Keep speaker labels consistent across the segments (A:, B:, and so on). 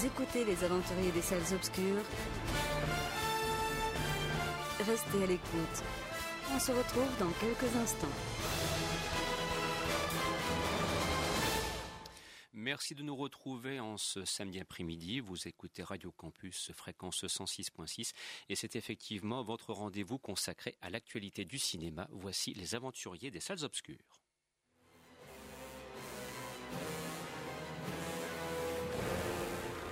A: Écoutez les aventuriers des salles obscures. Restez à l'écoute. On se retrouve dans quelques instants.
B: Merci de nous retrouver en ce samedi après-midi. Vous écoutez Radio Campus fréquence 106.6 et c'est effectivement votre rendez-vous consacré à l'actualité du cinéma. Voici les aventuriers des salles obscures.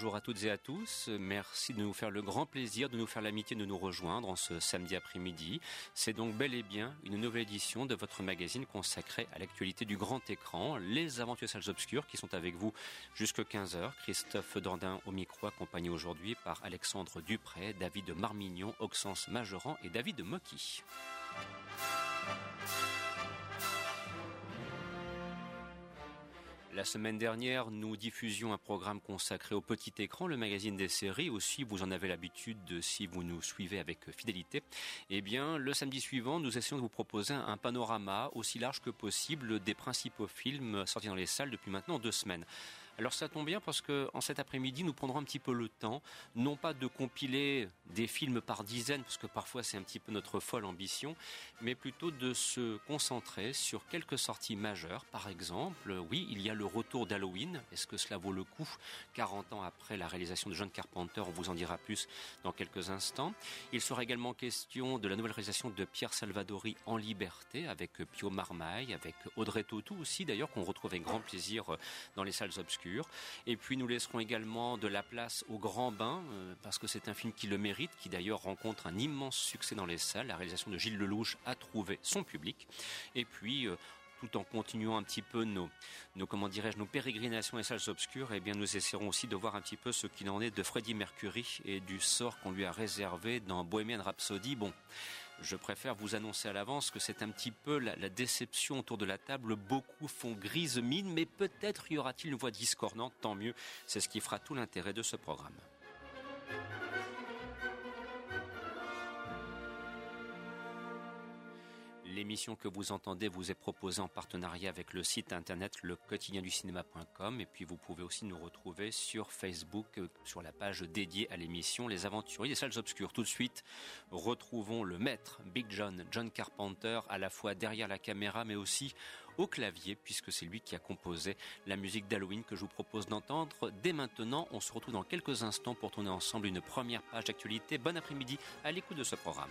B: Bonjour à toutes et à tous. Merci de nous faire le grand plaisir, de nous faire l'amitié de nous rejoindre en ce samedi après-midi. C'est donc bel et bien une nouvelle édition de votre magazine consacré à l'actualité du grand écran, les aventures salles obscures qui sont avec vous jusqu'à 15h. Christophe Dandin au micro, accompagné aujourd'hui par Alexandre Dupré, David Marmignon, Oxens Majoran et David Mocky. La semaine dernière, nous diffusions un programme consacré au petit écran, le magazine des séries. Aussi, vous en avez l'habitude si vous nous suivez avec fidélité. Eh bien, le samedi suivant, nous essayons de vous proposer un panorama aussi large que possible des principaux films sortis dans les salles depuis maintenant deux semaines. Alors ça tombe bien parce que en cet après-midi, nous prendrons un petit peu le temps, non pas de compiler des films par dizaines, parce que parfois c'est un petit peu notre folle ambition, mais plutôt de se concentrer sur quelques sorties majeures. Par exemple, oui, il y a le retour d'Halloween. Est-ce que cela vaut le coup? 40 ans après la réalisation de John Carpenter, on vous en dira plus dans quelques instants. Il sera également question de la nouvelle réalisation de Pierre Salvadori en liberté avec Pio Marmaille, avec Audrey Tautou aussi d'ailleurs qu'on retrouve avec grand plaisir dans les salles obscures. Et puis nous laisserons également de la place au Grand Bain, euh, parce que c'est un film qui le mérite, qui d'ailleurs rencontre un immense succès dans les salles. La réalisation de Gilles Lelouch a trouvé son public. Et puis, euh, tout en continuant un petit peu nos, comment dirais-je, nos pérégrinations et salles obscures, eh bien, nous essaierons aussi de voir un petit peu ce qu'il en est de Freddie Mercury et du sort qu'on lui a réservé dans Bohemian Rhapsody. Bon. Je préfère vous annoncer à l'avance que c'est un petit peu la, déception autour de la table. Beaucoup font grise mine, mais peut-être y aura-t-il une voix discordante. Tant mieux. C'est ce qui fera tout l'intérêt de ce programme. L'émission que vous entendez vous est proposée en partenariat avec le site internet le quotidien du cinéma.com et puis vous pouvez aussi nous retrouver sur Facebook sur la page dédiée à l'émission Les Aventuriers des salles obscures. Tout de suite, retrouvons le maître Big John, John Carpenter, à la fois derrière la caméra mais aussi au clavier puisque c'est lui qui a composé la musique d'Halloween que je vous propose d'entendre dès maintenant. On se retrouve dans quelques instants pour tourner ensemble une première page d'actualité. Bon après-midi à l'écoute de ce programme.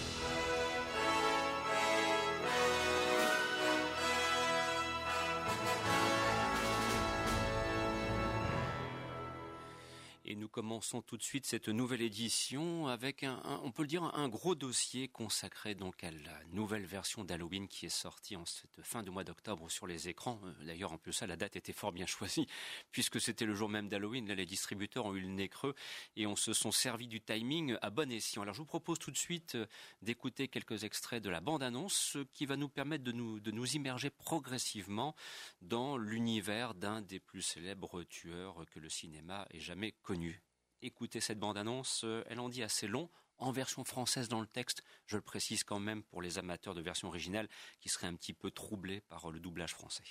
B: Commençons tout de suite cette nouvelle édition avec un, on peut le dire, un gros dossier consacré donc à la nouvelle version d'Halloween qui est sortie en fin de mois d'octobre sur les écrans. Euh, d'ailleurs, en plus ça, la date était fort bien choisie puisque c'était le jour même d'Halloween. Les distributeurs ont eu le nez creux et on se sont servi du timing à bon escient. Alors, je vous propose tout de suite euh, d'écouter quelques extraits de la bande-annonce, ce qui va nous permettre de nous, de nous immerger progressivement dans l'univers d'un des plus célèbres tueurs que le cinéma ait jamais connu. Écoutez cette bande-annonce, euh, elle en dit assez long, en version française dans le texte, je le précise quand même pour les amateurs de version originale qui seraient un petit peu troublés par le doublage français.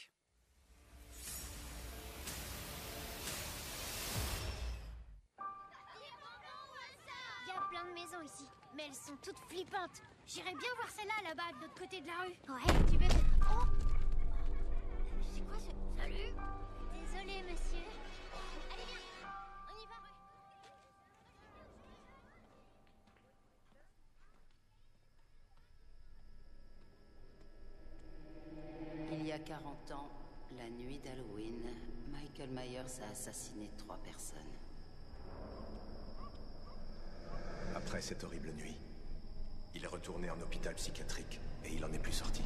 C: Il y a plein de maisons ici, mais elles sont toutes flippantes. J'irais bien voir celle-là là-bas de l'autre côté de la rue. Ouais, tu veux. Oh C'est quoi ce. Salut Désolé, monsieur.
D: 40 ans, la nuit d'Halloween, Michael Myers a assassiné trois personnes.
E: Après cette horrible nuit, il est retourné en hôpital psychiatrique et il en est plus sorti.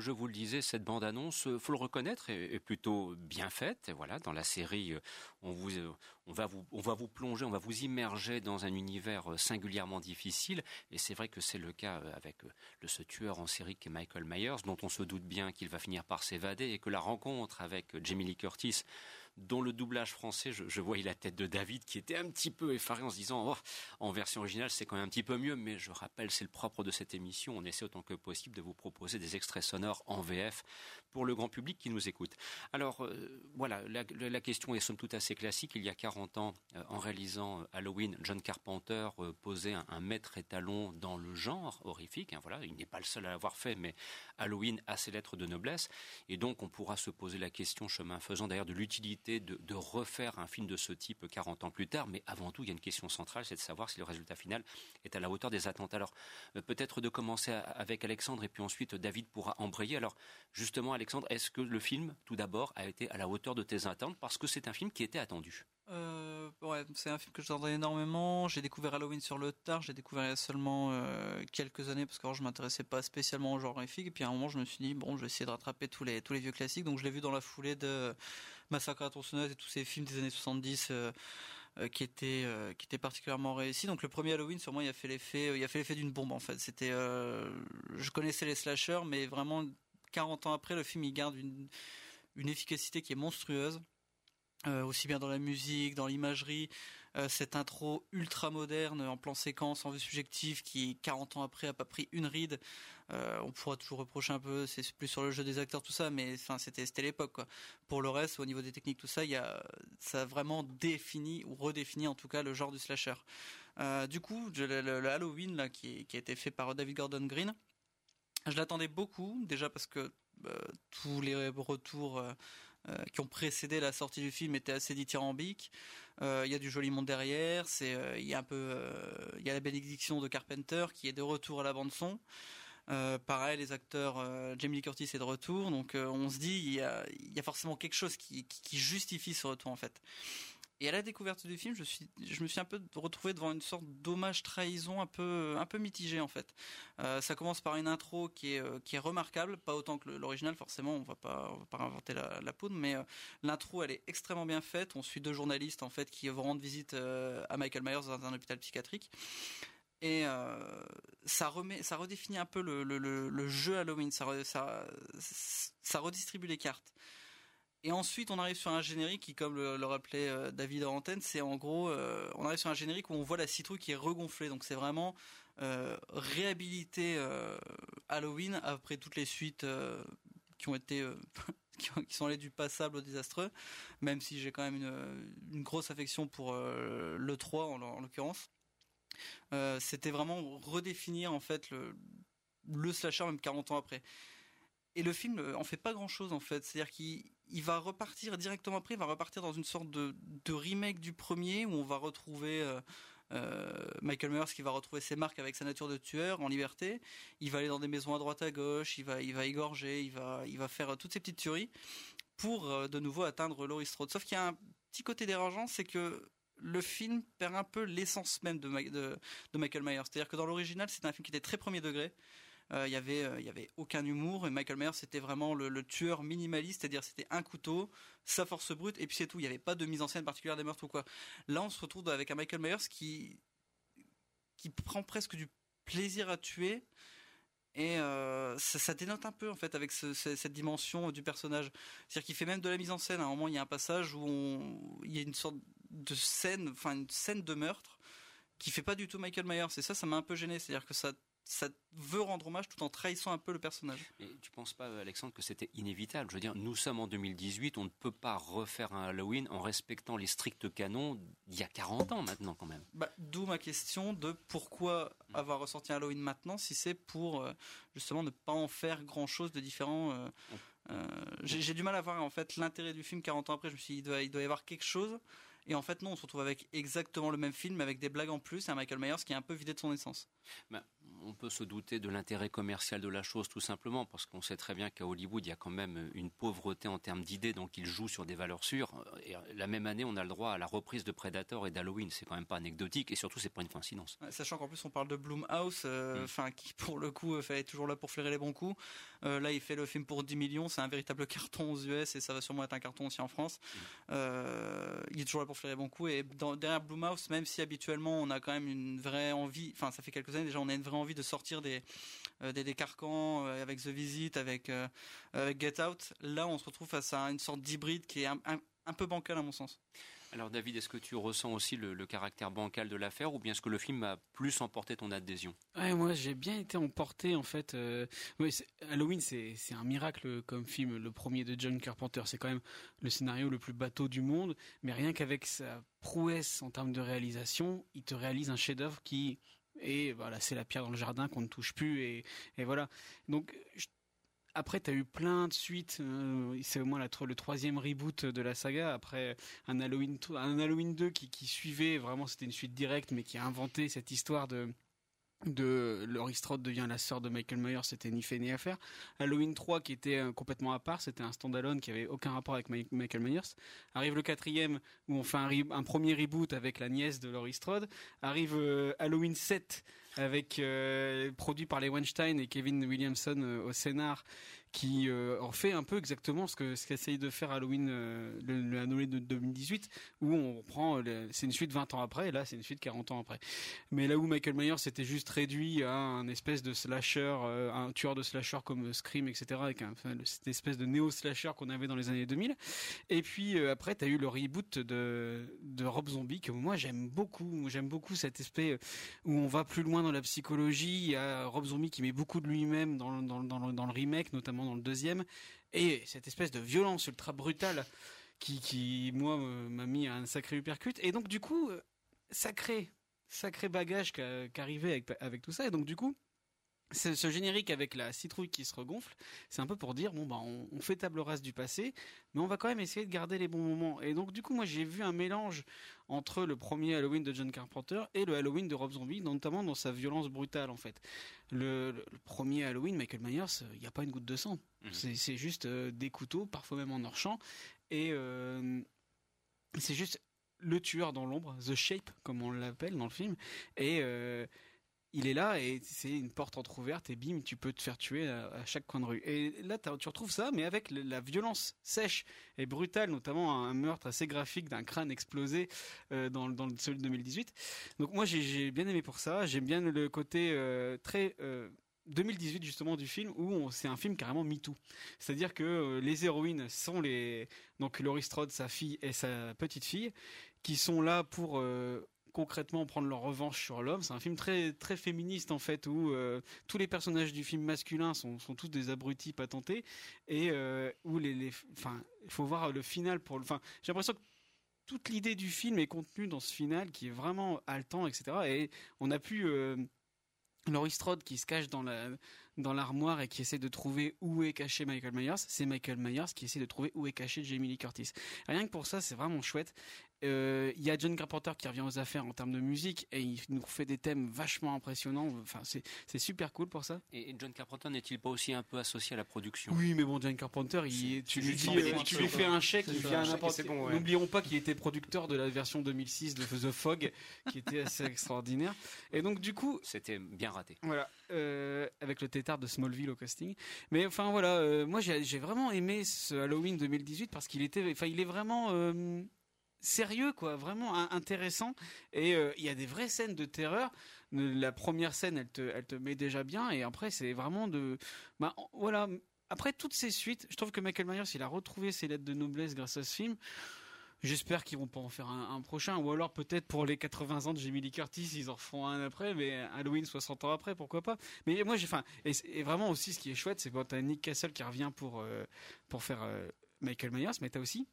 B: Je vous le disais, cette bande-annonce, euh, faut le reconnaître, est, plutôt bien faite. voilà, dans la série, euh, on vous, euh, on va vous, on va vous plonger, on va vous immerger dans un univers singulièrement difficile. Et c'est vrai que c'est le cas avec le, ce tueur en série qui est Michael Myers, dont on se doute bien qu'il va finir par s'évader et que la rencontre avec Jamie Lee Curtis dont le doublage français, je, voyais la tête de David qui était un petit peu effaré en se disant oh, en version originale c'est quand même un petit peu mieux, mais je rappelle c'est le propre de cette émission, on essaie autant que possible de vous proposer des extraits sonores en VF pour le grand public qui nous écoute. Alors euh, voilà, la, question est somme toute assez classique. Il y a 40 ans, euh, en réalisant euh, Halloween, John Carpenter posait un, maître étalon dans le genre horrifique. Hein, voilà, il n'est pas le seul à l'avoir fait, mais Halloween a ses lettres de noblesse, et donc on pourra se poser la question, chemin faisant d'ailleurs, de l'utilité de, refaire un film de ce type 40 ans plus tard, mais avant tout, il y a une question centrale, c'est de savoir si le résultat final est à la hauteur des attentes. Alors, euh, peut-être de commencer avec Alexandre et puis ensuite David pourra embrayer. Alors, justement, Alexandre, est-ce que le film, tout d'abord, a été à la hauteur de tes attentes parce que c'est un film qui était attendu?
F: Euh, c'est un film que j'attendais énormément. J'ai découvert Halloween sur le tard. J'ai découvert il y a seulement euh, quelques années parce que je m'intéressais pas spécialement au genre horrifique. Et puis à un moment, je me suis dit bon, je vais essayer de rattraper tous les tous les vieux classiques. Donc je l'ai vu dans la foulée de Massacre à tronçonneuse et tous ces films des années 70 euh, euh, qui étaient euh, qui étaient particulièrement réussis. Donc le premier Halloween moi il a fait l'effet il a fait l'effet d'une bombe en fait. C'était je connaissais les slashers mais vraiment 40 ans après le film il garde une efficacité qui est monstrueuse. aussi bien dans la musique, dans l'imagerie, cette intro ultra moderne en plan séquence, en vue subjective, qui 40 ans après a pas pris une ride, euh, on pourra toujours reprocher un peu, c'est plus sur le jeu des acteurs, tout ça, mais enfin c'était l'époque. Pour le reste, au niveau des techniques, tout ça, ça a vraiment défini ou redéfini en tout cas le genre du slasher. Euh, du coup, le, Halloween là qui, a été fait par David Gordon Green, je l'attendais beaucoup déjà parce que euh, tous les retours qui ont précédé la sortie du film étaient assez dithyrambiques. Il y a du joli monde derrière, c'est il y a un peu il y a la bénédiction de Carpenter qui est de retour à la bande son. Euh, pareil, les acteurs, euh, Jamie Lee Curtis est de retour, donc euh, on se dit il y a, forcément quelque chose qui, justifie ce retour en fait. Et à la découverte du film, je, me suis un peu retrouvé devant une sorte d'hommage trahison un peu, mitigé en fait. Euh, ça commence par une intro qui est, euh, remarquable, pas autant que l'original forcément, on va pas, on va pas inventer la, la poudre, mais euh, l'intro elle est extrêmement bien faite. On suit deux journalistes en fait qui vont rendre visite à Michael Myers dans un hôpital psychiatrique. Et ça redéfinit un peu le, jeu Halloween, ça redistribue les cartes. Et ensuite, on arrive sur un générique qui, comme le, rappelait euh, David en antenne, c'est en gros, euh, on arrive sur un générique où on voit la citrouille qui est regonflée. Donc c'est vraiment euh, réhabiliter Halloween après toutes les suites qui ont été qui, sont allées du passable au désastreux. Même si j'ai quand même une, grosse affection pour le 3 en, l'occurrence. C'était vraiment redéfinir en fait le, le slasher même 40 ans après. Et le film en fait pas grand chose en fait. C'est-à-dire qu'il il va repartir directement après, il va repartir dans une sorte de, remake du premier où on va retrouver euh, euh, Michael Myers qui va retrouver ses marques avec sa nature de tueur en liberté. Il va aller dans des maisons à droite à gauche, il va, il va égorger, il va, il va faire toutes ces petites tueries pour euh, de nouveau atteindre Laurie Strode. Sauf qu'il y a un petit côté dérangeant, c'est que le film perd un peu l'essence même de, de, Michael Myers. C'est-à-dire que dans l'original, c'est un film qui était très premier degré. Euh, il y avait euh, y avait aucun humour et Michael Myers c'était vraiment le, tueur minimaliste c'est-à-dire c'était un couteau sa force brute et puis c'est tout il n'y avait pas de mise en scène particulière des meurtres ou quoi là on se retrouve avec un Michael Myers qui qui prend presque du plaisir à tuer et euh, ça, dénote un peu en fait avec cette dimension du personnage. C'est-à-dire qu'il fait même de la mise en scène. À un moment, il y a un passage où il y a une sorte de scène, enfin une scène de meurtre qui fait pas du tout Michael Myers. Et ça, ça m'a un peu gêné. C'est-à-dire que ça ça veut rendre hommage tout en trahissant un peu le personnage.
B: Mais tu penses pas, Alexandre, que c'était inévitable? Je veux dire, nous sommes en 2018, on ne peut pas refaire un Halloween en respectant les stricts canons d'il y a 40 ans maintenant, quand même.
F: Bah, D'où ma question de pourquoi mm. avoir ressorti un Halloween maintenant si c'est pour euh, justement ne pas en faire grand chose de différent. Euh, mm. euh, J'ai du mal à voir en fait l'intérêt du film 40 ans après. Je me suis dit, il doit, il doit y avoir quelque chose. Et en fait, non, on se retrouve avec exactement le même film, avec des blagues en plus, et un Michael Myers qui est un peu vidé de son essence.
B: Bah, on peut se douter de l'intérêt commercial de la chose tout simplement parce qu'on sait très bien qu'à Hollywood il y a quand même une pauvreté en termes d'idées donc ils jouent sur des valeurs sûres. Et la même année on a le droit à la reprise de Predator et d'Halloween. C'est quand même pas anecdotique et surtout c'est pas une coïncidence.
F: Sachant qu'en plus on parle de Blumhouse euh, mm. enfin qui pour le coup est toujours là pour flairer les bons coups euh, là il fait le film pour 10 millions c'est un véritable carton aux US et ça va sûrement être un carton aussi en France mm. euh, il est toujours là pour flairer les bons coups et derrière Blumhouse même si habituellement on a quand même une vraie envie enfin ça fait quelques années déjà on a une vraie envie de sortir des, euh, des, carcans euh, avec The Visit, avec, avec Get Out. Là, on se retrouve face à une sorte d'hybride qui est un, un, peu bancal à mon sens.
B: Alors David, est-ce que tu ressens aussi le, caractère bancal de l'affaire ou bien est-ce que le film a plus emporté ton adhésion?
G: Ouais, Moi j'ai bien été emporté en fait. Halloween c'est un miracle comme film, le premier de John Carpenter. C'est quand même le scénario le plus bateau du monde, mais rien qu'avec sa prouesse en termes de réalisation, il te réalise un chef-d'œuvre qui et voilà, c'est la pierre dans le jardin qu'on ne touche plus et, voilà. Donc après, tu as eu plein de suites. Euh, c'est au moins le troisième reboot de la saga. Après un Halloween, un Halloween 2 qui, qui suivait, vraiment c'était une suite directe, mais qui a inventé cette histoire de de Laurie Strode devient la sœur de Michael Myers, c'était ni fait ni à. Halloween 3 qui était euh, complètement à part, c'était un standalone qui avait aucun rapport avec Michael Myers. Arrive le quatrième où on fait un, un premier reboot avec la nièce de Laurie Strode. Arrive euh, Halloween 7 avec euh, produit par les Weinstein et Kevin Williamson au scénar qui euh, en un peu exactement ce que ce qu'essaye de faire Halloween euh, le, de 2018 où on prend c'est une suite 20 ans après et là c'est une suite 40 ans après. Mais là où Michael Myers s'était juste réduit à un espèce de slasher euh, un tueur de slasher comme Scream etc avec un, cette espèce de néo slasher qu'on avait dans les années 2000 et puis après tu as eu le reboot de de Rob Zombie que moi j'aime beaucoup. J'aime beaucoup cet aspect où on va plus loin dans la psychologie. Il y a Rob Zombie qui met beaucoup de lui-même dans, dans le remake notamment dans le deuxième, et cette espèce de violence ultra brutale qui, qui moi, m'a mis un sacré uppercut. Et donc, du coup, euh, sacré, sacré bagage qu'arrivait avec, avec tout ça. Et donc, du coup, ce générique avec la citrouille qui se regonfle, c'est un peu pour dire bon bah on, fait table rase du passé, mais on va quand même essayer de garder les bons moments. Et donc du coup moi j'ai vu un mélange entre le premier Halloween de John Carpenter et le Halloween de Rob Zombie, notamment dans sa violence brutale en fait. Le, premier Halloween, Michael Myers, il n'y a pas une goutte de sang. Mhm. C'est juste euh, des couteaux, parfois même en hors champ, et euh, c'est juste le tueur dans l'ombre, The Shape, comme on l'appelle dans le film, et euh, il est là et c'est une porte entrouverte et bim, tu peux te faire tuer à, chaque coin de rue. Et là, tu retrouves ça, mais avec la violence sèche et brutale, notamment un meurtre assez graphique d'un crâne explosé euh, dans, dans celui de 2018. Donc moi, j'ai bien aimé pour ça. J'aime bien le côté euh, très 2018 justement du film où c'est un film carrément MeToo. C'est-à-dire que euh, les héroïnes sont les donc Laurie Strode, sa fille et sa petite fille qui sont là pour euh, concrètement prendre leur revanche sur l'homme. C'est un film très très féministe en fait où euh, tous les personnages du film masculin sont, sont tous des abrutis patentés et où les, enfin il faut voir le final pour enfin j'ai l'impression que toute l'idée du film est contenue dans ce final qui est vraiment haletant etc et on a pu Laurie Strode qui se cache dans la dans l'armoire et qui essaie de trouver où est caché Michael Myers, c'est Michael Myers qui essaie de trouver où est caché Jamie Lee Curtis. Rien que pour ça, c'est vraiment chouette. Euh, il y a John Carpenter qui revient aux affaires en termes de musique et il nous fait des thèmes vachement impressionnants. Enfin, c'est super cool pour ça.
B: Et John Carpenter n'est-il pas aussi un peu associé à la production?
G: Oui, mais bon, John Carpenter, il, tu lui dis, euh, tu lui fais un chèque, il fait un n'importe. Bon, N'oublions pas qu'il était producteur de la version 2006 de The Fog, qui était assez extraordinaire. Et donc du coup,
B: c'était bien raté.
G: Voilà, euh, avec le de Smallville au casting. Mais enfin voilà, moi j'ai vraiment aimé ce Halloween 2018 parce qu'il était, enfin il est vraiment sérieux, quoi, vraiment intéressant. Et euh, il y a des vraies scènes de terreur. La première scène, elle te, elle te met déjà bien, et après, c'est vraiment de, bah, voilà. Après toutes ces suites, je trouve que Michael Myers, il a retrouvé ses lettres de noblesse grâce à ce film. J'espère qu'ils vont pas en faire un, prochain, ou alors peut-être pour les 80 ans de Jamie Lee Curtis, ils en feront un après, mais Halloween 60 ans après, pourquoi pas. Mais moi, enfin, et, vraiment aussi, ce qui est chouette, c'est quand t'as Nick Castle qui revient pour euh, pour faire euh, Michael Myers, mais t'as aussi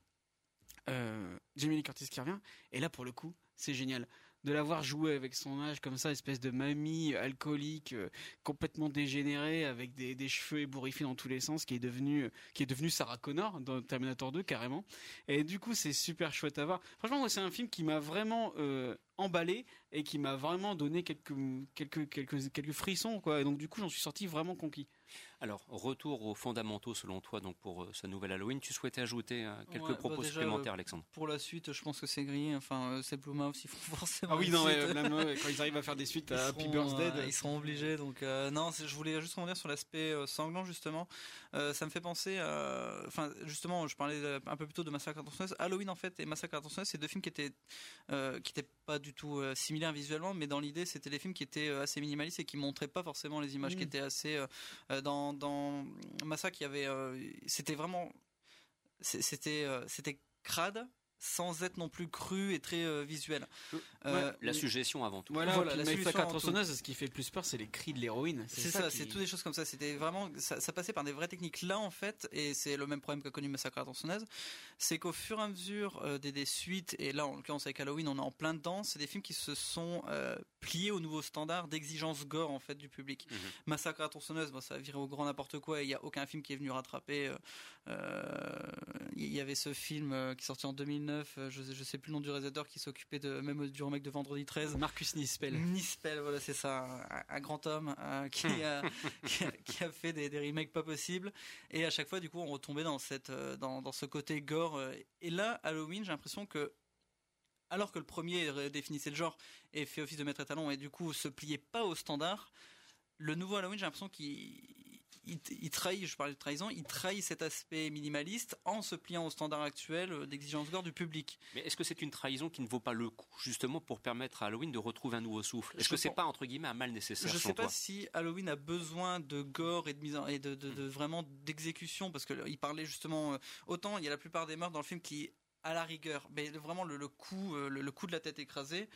G: euh, Jamie Lee Curtis qui revient. Et là, pour le coup, c'est génial de l'avoir joué avec son âge comme ça, espèce de mamie alcoolique, euh, complètement dégénérée, avec des, cheveux ébouriffés dans tous les sens, qui est devenu, qui est devenu Sarah Connor dans Terminator 2 carrément. Et du coup, c'est super chouette à voir. Franchement, c'est un film qui m'a vraiment euh, emballé et qui m'a vraiment donné quelques, quelques, quelques, quelques frissons, quoi. Et donc, du coup, j'en suis sorti vraiment conquis.
B: Alors, retour aux fondamentaux selon toi, donc pour euh, ce nouvel Halloween, tu souhaitais ajouter euh, quelques bah, propos supplémentaires, euh, Alexandre?
F: Pour la suite, je pense que c'est grillé. Enfin, c'est Blumhouse, ils font forcément.
G: Ah oui, non, quand ils arrivent à faire des suites à Happy Birthday,
F: ils seront obligés. Donc, non, je voulais juste revenir sur l'aspect sanglant justement. ça me fait penser, enfin, justement, je parlais un peu plus tôt de Massacre à Halloween en fait et Massacre à c'est deux films qui étaient qui étaient pas du tout similaires visuellement, mais dans l'idée, c'était des films qui étaient assez minimalistes et qui montraient pas forcément les images qui mm. étaient assez dans dans Massacre, il y avait, euh, c'était vraiment, c'était, euh, c'était crade sans être non plus cru et très euh, visuel.
B: Euh, la suggestion avant tout.
G: Voilà, voilà la suggestion ce qui fait le plus peur, c'est les cris de l'héroïne.
F: C'est ça, c'est toutes des choses comme ça. C'était vraiment, ça, passait par des vraies techniques. Là, en fait, et c'est le même problème qu'a connu Massacre à tronçonneuse, c'est qu'au fur et à mesure euh, des, suites, et là, en l'occurrence avec Halloween, on est en plein dedans, c'est des films qui se sont pliés au nouveau standard d'exigence gore, en fait, du public. Mhm. Massacre à tronçonneuse, ça a viré au grand n'importe quoi, et il n'y a aucun film qui est venu rattraper. Il y avait ce film qui est sorti en 2009 euh, je, je sais plus le nom du réalisateur qui s'occupait de même du remake de Vendredi 13.
G: Marcus Nispel.
F: Nispel, voilà, c'est ça, un, grand homme euh, qui, a, qui, a, fait des, des, remakes pas possibles. Et à chaque fois, du coup, on retombait dans cette, euh, dans, dans ce côté gore. Et là, Halloween, j'ai l'impression que alors que le premier définissait le genre et fait office de maître étalon et du coup se pliait pas au standard, le nouveau Halloween, j'ai l'impression qu'il il, trahit, je parlais de trahison, il trahit cet aspect minimaliste en se pliant au standard actuel d'exigence gore du public.
B: Mais est-ce que c'est une trahison qui ne vaut pas le coup, justement, pour permettre à Halloween de retrouver un nouveau souffle? Est-ce que c'est pas, entre guillemets, un mal nécessaire
F: Je ne sais pas si Halloween a besoin de gore et de mise et de, vraiment d'exécution, parce qu'il parlait justement, euh, autant il y a la plupart des meurtres dans le film qui, à la rigueur, mais vraiment le, coup, euh, le coup de la tête écrasée,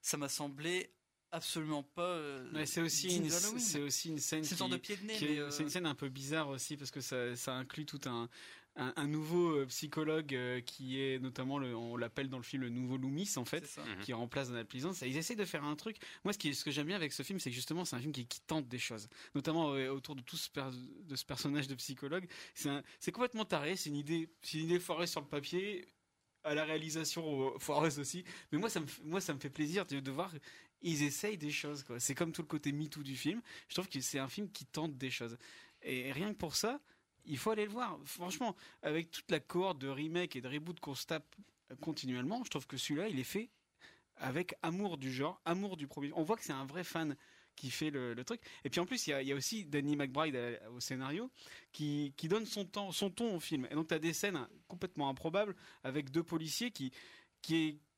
F: ça m'a semblé absolument pas. Euh,
G: c'est aussi une, c'est aussi une scène.
F: C'est de pied de nez.
G: Euh, c'est une scène un peu bizarre aussi parce que ça, ça inclut tout un, un, nouveau euh, psychologue qui est notamment le, on l'appelle dans le film le nouveau Loomis en fait, qui remplace Donald Pleasance. Ils essaient de faire un truc. Moi, ce qui, ce que j'aime bien avec ce film, c'est que justement, c'est un film qui, qui, tente des choses, notamment autour de tout ce, de ce personnage de psychologue. C'est complètement taré. C'est une idée, c'est une idée foirée sur le papier à la réalisation foireuse aussi. Mais moi, ça me, moi, ça me fait plaisir de, de voir ils essayent des choses. Quoi. C'est comme tout le côté MeToo du film. Je trouve que c'est un film qui tente des choses. Et rien que pour ça, il faut aller le voir. Franchement, avec toute la cohorte de remake et de reboot qu'on se tape continuellement. Je trouve que celui-là, il est fait avec amour du genre, amour du premier. On voit que c'est un vrai fan qui fait le, truc. Et puis en plus, il y a, aussi Danny McBride au scénario qui, donne son, ton au film. Et donc tu as des scènes complètement improbables avec deux policiers qui,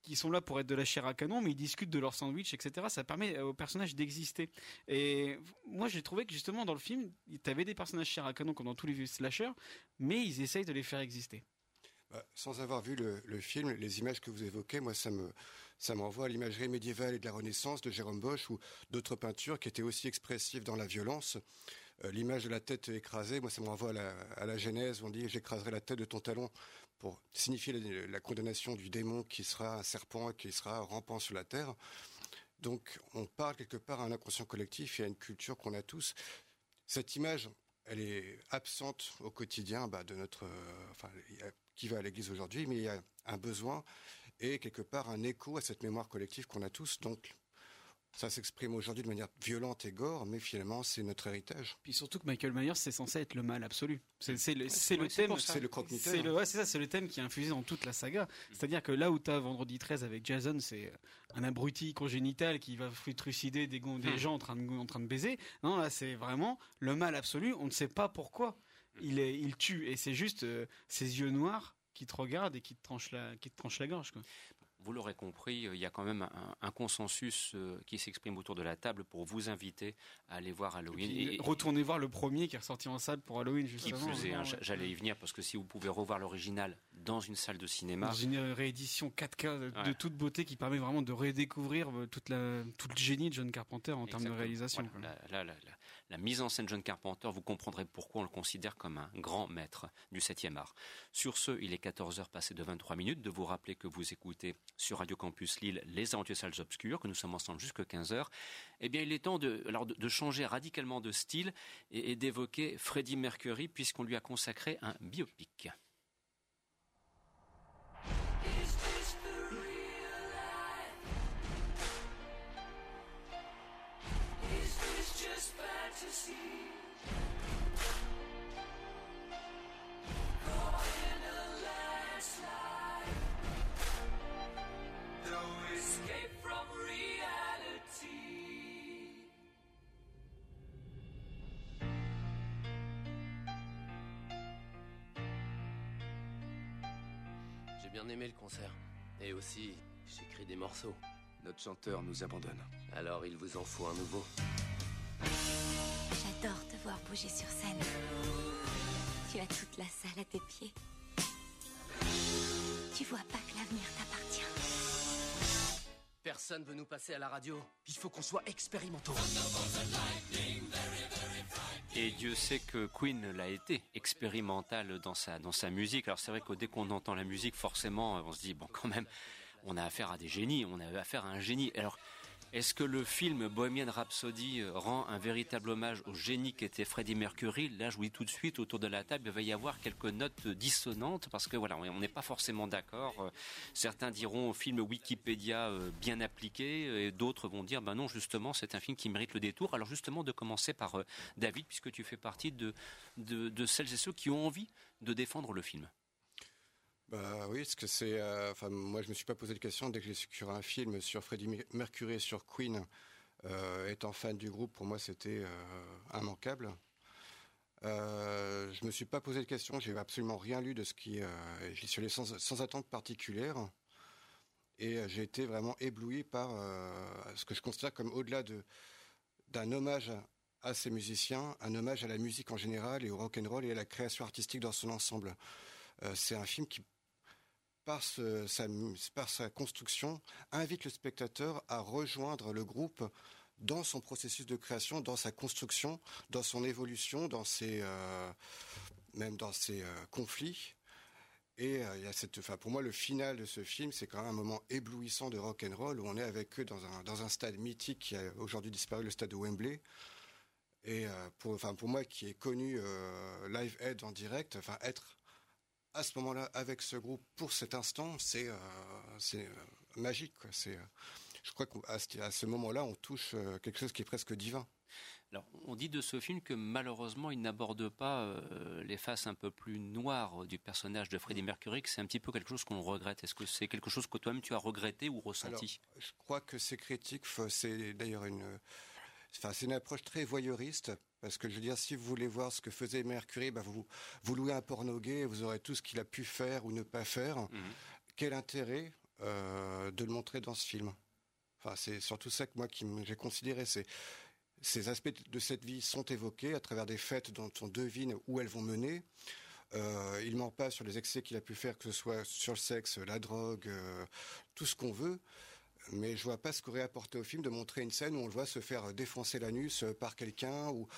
G: qui sont là pour être de la chair à canon, mais ils discutent de leur sandwich, etc. Ça permet aux personnages d'exister. Et moi, j'ai trouvé que justement dans le film, tu avais des personnages chair à canon comme dans tous les slashers, mais ils essayent de les faire exister.
H: Bah, sans avoir vu le, film, les images que vous évoquez, moi, ça me, ça m'envoie à l'imagerie médiévale et de la Renaissance de Jérôme Bosch ou d'autres peintures qui étaient aussi expressives dans la violence. Euh, l'image de la tête écrasée, moi, ça m'envoie à la, à la Genèse, où on dit j'écraserai la tête de ton talon pour signifier la, condamnation du démon qui sera un serpent, qui sera rampant sur la terre. Donc, on parle quelque part à un inconscient collectif et à une culture qu'on a tous. Cette image, elle est absente au quotidien bah, de notre, euh, enfin, qui va à l'église aujourd'hui, mais il y a un besoin et quelque part un écho à cette mémoire collective qu'on a tous. Donc, ça s'exprime aujourd'hui de manière violente et gore, mais finalement, c'est notre héritage.
G: Puis surtout que Michael Myers, c'est censé être le mal absolu. C'est le, thème.
H: C'est le croque
G: C'est ouais, ça, c'est le thème qui est infusé dans toute la saga. C'est-à-dire que là où tu as Vendredi 13 avec Jason, c'est un abruti congénital qui va trucider des, des hmm. gens en train, de, en train de baiser. Non, là, c'est vraiment le mal absolu. On ne sait pas pourquoi. Il, est, il tue. Et c'est juste euh, ses yeux noirs qui te regardent et qui te tranchent la, qui te tranchent la gorge. Quoi.
B: Vous l'aurez compris, euh, il y a quand même un, consensus euh, qui s'exprime autour de la table pour vous inviter à aller voir Halloween.
G: Et, retournez voir le premier qui est ressorti en salle pour Halloween, justement.
B: Hein, j'allais y venir parce que si vous pouvez revoir l'original dans une salle de cinéma.
G: Dans une réédition 4K de, toute beauté qui permet vraiment de redécouvrir euh, toute la, tout le génie de John Carpenter en termes de réalisation.
B: La, mise en scène de John Carpenter, vous comprendrez pourquoi on le considère comme un grand maître du 7e art. Sur ce, il est 14h passé de 23 minutes. De vous rappeler que vous écoutez sur Radio Campus Lille Les Aventures Salles Obscures, que nous sommes ensemble jusqu'à 15h, eh bien, il est temps de, changer radicalement de style et, et d'évoquer Freddie Mercury, puisqu'on lui a consacré un biopic.
I: Bien aimé le concert. Et aussi, j'écris des morceaux.
E: Notre chanteur nous abandonne.
I: Alors il vous en faut un nouveau.
J: J'adore te voir bouger sur scène. Tu as toute la salle à tes pieds. Tu vois pas que l'avenir t'appartient.
I: Personne veut nous passer à la radio. Il faut qu'on soit expérimentaux.
B: Et Dieu sait que Queen l'a été expérimental dans sa dans sa musique. Alors c'est vrai que dès qu'on entend la musique, forcément, on se dit bon quand même, on a affaire à des génies, on a affaire à un génie. Alors est-ce que le film Bohemian Rhapsody euh, rend un véritable hommage au génie qu'était Freddie Mercury? Là, je vous dis tout de suite, autour de la table, il va y avoir quelques notes dissonantes parce que voilà, on n'est pas forcément d'accord. Euh, certains diront film Wikipédia euh, bien appliqué et d'autres vont dire, ben non, justement, c'est un film qui mérite le détour. Alors justement, de commencer par David, puisque tu fais partie de, de celles et ceux qui ont envie de défendre le film.
H: Bah oui, parce que c'est. Euh, enfin, moi, je me suis pas posé de question dès que j'ai su qu'il y aurait un film sur Freddie Mercury et sur Queen. Euh, étant fan du groupe, pour moi, c'était euh, immanquable. Je me suis pas posé de questions, j'ai absolument rien lu de ce qui. J'y suis allé sans, sans, attente particulière. Et j'ai été vraiment ébloui par ce que je considère comme au-delà de, d'un hommage à ces musiciens, un hommage à la musique en général et au rock and roll et à la création artistique dans son ensemble. c'est un film qui par, sa, construction, invite le spectateur à rejoindre le groupe dans son processus de création, dans sa construction, dans son évolution, dans ses, euh, même dans ses euh, conflits. Et euh, il y a cette, enfin, pour moi, le final de ce film, c'est quand même un moment éblouissant de rock and roll où on est avec eux dans un, dans un stade mythique qui a aujourd'hui disparu, le stade de Wembley. Et pour, enfin, pour moi, qui est connu live head en direct, enfin, être à ce moment-là, avec ce groupe, pour cet instant, c'est euh, euh, magique. C'est, euh, je crois qu'à ce moment-là, on touche quelque chose qui est presque divin.
B: Alors, on dit de ce film que malheureusement, il n'aborde pas euh, les faces un peu plus noires du personnage de Freddie Mercury, que c'est un petit peu quelque chose qu'on regrette. Est-ce que c'est quelque chose que toi-même tu as regretté ou ressenti?
H: Je crois que ces critiques, c'est d'ailleurs une, enfin, c'est une approche très voyeuriste. Parce que je veux dire, si vous voulez voir ce que faisait Mercury, bah vous, vous louez un porno gay, vous aurez tout ce qu'il a pu faire ou ne pas faire. Mhm. Quel intérêt euh, de le montrer dans ce film? Enfin, c'est surtout ça que moi qui j'ai considéré. C'est ces aspects de cette vie sont évoqués à travers des fêtes dont on devine où elles vont mener. Euh, il ment pas sur les excès qu'il a pu faire, que ce soit sur le sexe, la drogue, euh, tout ce qu'on veut. Mais je vois pas ce qu'aurait apporté au film de montrer une scène où on le voit se faire défoncer l'anus par quelqu'un ou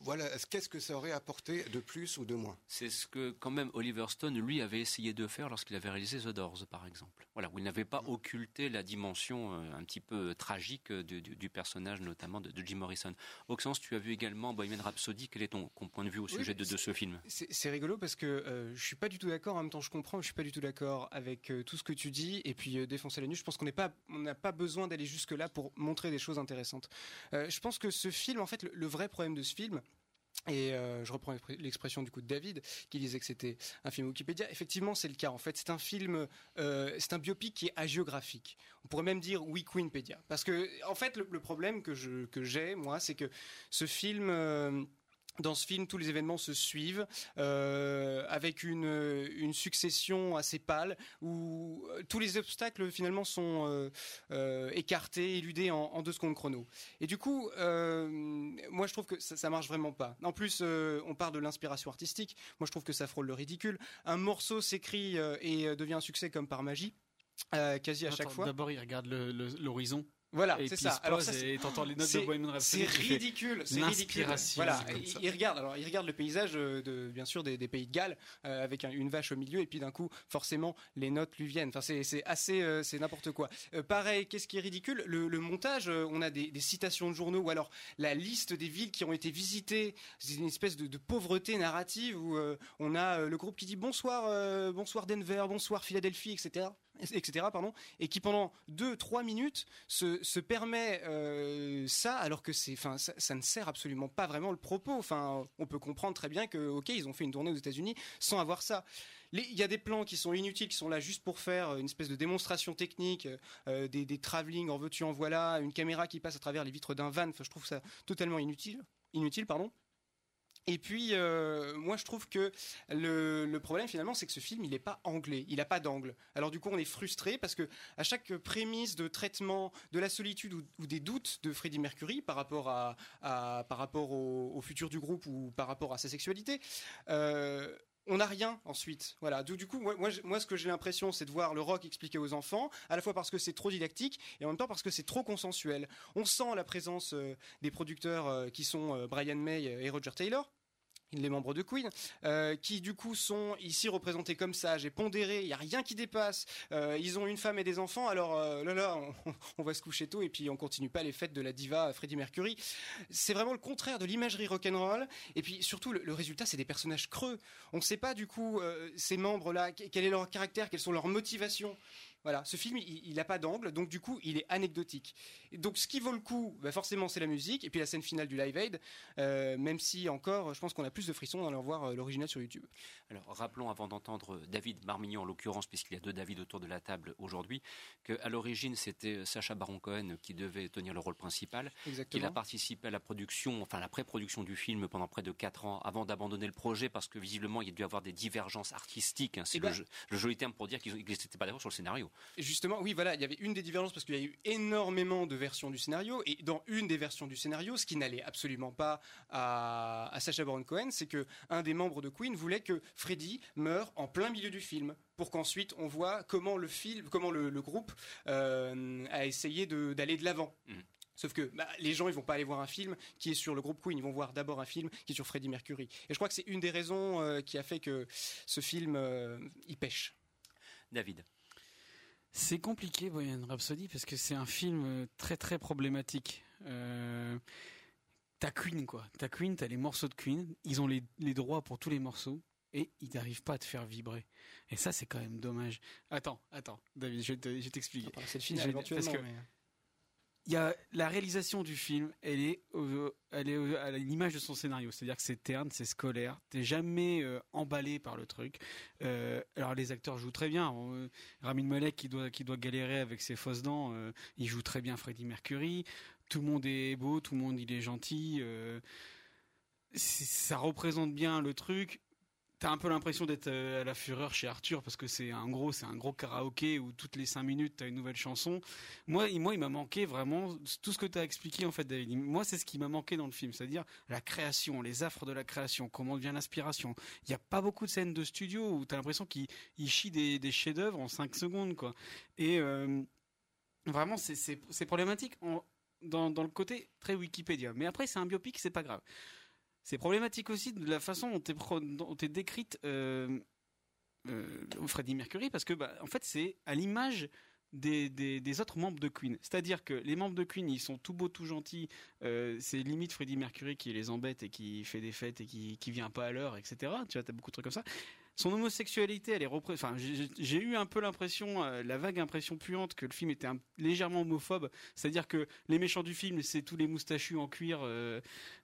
H: voilà, qu'est-ce que ça aurait apporté de plus ou de moins?
B: C'est ce que quand même Oliver Stone, lui, avait essayé de faire lorsqu'il avait réalisé The Doors, par exemple. Voilà, où il n'avait pas mm. occulté la dimension euh, un petit peu tragique du, personnage, notamment de, Jim Morrison. Oxens, tu as vu également Bohemian Rhapsody. Quel est ton, point de vue au sujet de, ce film?
K: C'est rigolo parce que euh, je suis pas du tout d'accord. En même temps, je comprends. Je suis pas du tout d'accord avec euh, tout ce que tu dis. Et puis défoncer la nuit. Je pense qu'on n'est pas, on n'a pas besoin d'aller jusque là pour montrer des choses intéressantes. je pense que ce film, en fait, le vrai problème de ce film et euh, je reprends l'expression du coup de David qui disait que c'était un film Wikipédia. Effectivement, c'est le cas. En fait, c'est un film, euh, c'est un biopic qui est hagiographique. On pourrait même dire Wikipedia, parce que en fait, le, problème que j'ai moi, c'est que ce film euh, dans ce film, tous les événements se suivent euh, avec une, une, succession assez pâle où euh, tous les obstacles finalement sont euh, euh, écartés, éludés en, en, deux secondes chrono. Et du coup, euh, moi je trouve que ça, ça marche vraiment pas. En plus, euh, on parle de l'inspiration artistique. Moi je trouve que ça frôle le ridicule. Un morceau s'écrit et devient un succès comme par magie. quasi à chaque fois.
G: D'abord, il regarde l'horizon.
K: Voilà, c'est ça.
G: Alors ça, les notes de Bohemian
K: Rhapsody. C'est ridicule, c'est ridicule. Voilà, il, regarde. Alors il regarde le paysage euh, de, bien sûr, des, pays de Galles euh, avec une vache au milieu, et puis d'un coup, forcément, les notes lui viennent. Enfin, c'est assez, euh, c'est n'importe quoi. pareil, qu'est-ce qui est ridicule? Le, montage. on a des, citations de journaux ou alors la liste des villes qui ont été visitées. C'est une espèce de, de, pauvreté narrative où on a le groupe qui dit bonsoir, bonsoir Denver, bonsoir Philadelphie, etc etc. Pardon, et qui pendant 2-3 minutes se, se permet euh, ça, alors que c'est, enfin, ça, ne sert absolument pas vraiment le propos. Enfin, on peut comprendre très bien que, ok, ils ont fait une tournée aux États-Unis sans avoir ça. Il y a des plans qui sont inutiles, qui sont là juste pour faire une espèce de démonstration technique, euh, des, des travelling en veux-tu en voilà, une caméra qui passe à travers les vitres d'un van. Je trouve ça totalement inutile. Inutile, pardon. Et puis, euh, moi, je trouve que le, problème finalement, c'est que ce film, il n'est pas anglais, il n'a pas d'angle. Alors du coup, on est frustré parce que à chaque prémisse de traitement de la solitude ou, des doutes de Freddie Mercury par rapport à, par rapport au, futur du groupe ou par rapport à sa sexualité. Euh, on n'a rien ensuite. Voilà. Du, coup, moi, moi, ce que j'ai l'impression, c'est de voir le rock expliqué aux enfants, à la fois parce que c'est trop didactique et en même temps parce que c'est trop consensuel. On sent la présence euh, des producteurs qui sont Brian May et Roger Taylor les membres de Queen, euh, qui du coup sont ici représentés comme sages et pondérés, il n'y a rien qui dépasse, euh, ils ont une femme et des enfants, alors euh, là là, on, va se coucher tôt et puis on continue pas les fêtes de la diva Freddie Mercury. C'est vraiment le contraire de l'imagerie rock'n'roll, et puis surtout le, le résultat c'est des personnages creux. On ne sait pas du coup ces membres-là, quel est leur caractère, quelles sont leurs motivations. Voilà, ce film, il n'a pas d'angle, donc du coup, il est anecdotique. donc, ce qui vaut le coup, bah, forcément, c'est la musique, et puis la scène finale du Live Aid, euh, même si encore, je pense qu'on a plus de frissons dans leur voir euh, l'original sur YouTube.
B: Alors, rappelons, avant d'entendre David Marmignon, en l'occurrence, puisqu'il y a deux David autour de la table aujourd'hui, qu'à l'origine, c'était Sacha Baron Cohen qui devait tenir le rôle principal, qu'il a participé à la production, enfin la pré-production du film pendant près de quatre ans avant d'abandonner le projet, parce que visiblement, il y a dû avoir des divergences artistiques, hein, c'est eh ben le, joli terme pour dire qu'ils n'étaient pas d'accord sur le scénario.
K: Justement, oui, voilà, il y avait une des divergences parce qu'il y a eu énormément de versions du scénario et dans une des versions du scénario, ce qui n'allait absolument pas à, Sacha Baron Cohen, c'est que un des membres de Queen voulait que Freddy meure en plein milieu du film pour qu'ensuite on voit comment le film, comment le, groupe euh, a essayé d'aller de l'avant. Mmh. Sauf que bah, les gens, ils vont pas aller voir un film qui est sur le groupe Queen, ils vont voir d'abord un film qui est sur Freddie Mercury. Et je crois que c'est une des raisons euh, qui a fait que ce film, euh, il pêche.
B: David.
G: C'est compliqué Bohemian Rhapsody parce que c'est un film euh, très très problématique. Euh, t'as Queen quoi, t'as Queen, t'as les morceaux de Queen, ils ont les, droits pour tous les morceaux et ils n'arrivent pas à te faire vibrer. Et ça c'est quand même dommage. Attends, attends, David, je vais t'expliquer.
K: C'est le final éventuellement.
G: Il y a la réalisation du film, elle est, elle est à l'image de son scénario, c'est-à-dire que c'est terne, c'est scolaire, t'es jamais euh, emballé par le truc. Euh, alors les acteurs jouent très bien. Euh, Ramin Malek qui doit qui doit galérer avec ses fausses dents, il joue très bien Freddie Mercury. Tout le monde est beau, tout le monde il est gentil. ça représente bien le truc T'as un peu l'impression d'être euh, à la fureur chez Arthur parce que c'est un gros, c'est un gros karaoké où toutes les cinq minutes t'as une nouvelle chanson. Moi, moi, il m'a manqué vraiment tout ce que t'as expliqué en fait, David. Moi, c'est ce qui m'a manqué dans le film, c'est-à-dire la création, les affres de la création, comment devient l'inspiration. Il y a pas beaucoup de scènes de studio où t'as l'impression qu'il chie des, chefs-d'œuvre en cinq secondes, quoi. Et euh, vraiment, c'est problématique dans, dans le côté très Wikipédia. Mais après, c'est un biopic, c'est pas grave. C'est problématique aussi de la façon dont t'es décrite euh, euh, Freddie Mercury parce que bah, en fait c'est à l'image des, des, autres membres de Queen. C'est-à-dire que les membres de Queen, ils sont tout beaux, tout gentils. Euh, c'est limite Freddie Mercury qui les embête et qui fait des fêtes et qui, qui vient pas à l'heure, etc. Tu vois, t'as beaucoup de trucs comme ça son homosexualité, elle est enfin, j'ai eu un peu l'impression, euh, la vague impression puante que le film était légèrement homophobe. C'est-à-dire que les méchants du film, c'est tous les moustachus en cuir euh,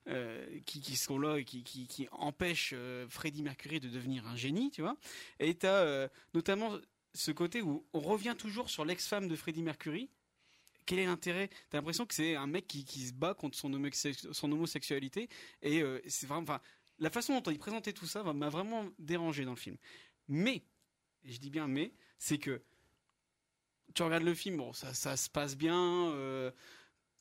G: euh, qui, sont là et qui, empêchent Freddie Mercury de devenir un génie, tu vois. Et t'as notamment ce côté où on revient toujours sur l'ex-femme de Freddie Mercury, quel est l'intérêt? T'as l'impression que c'est un mec qui, se bat contre son, homosexualité et c'est vraiment, la façon dont il présentait tout ça m'a vraiment dérangé dans le film. Mais, et je dis bien mais, c'est que tu regardes le film, bon, ça, se passe bien, euh,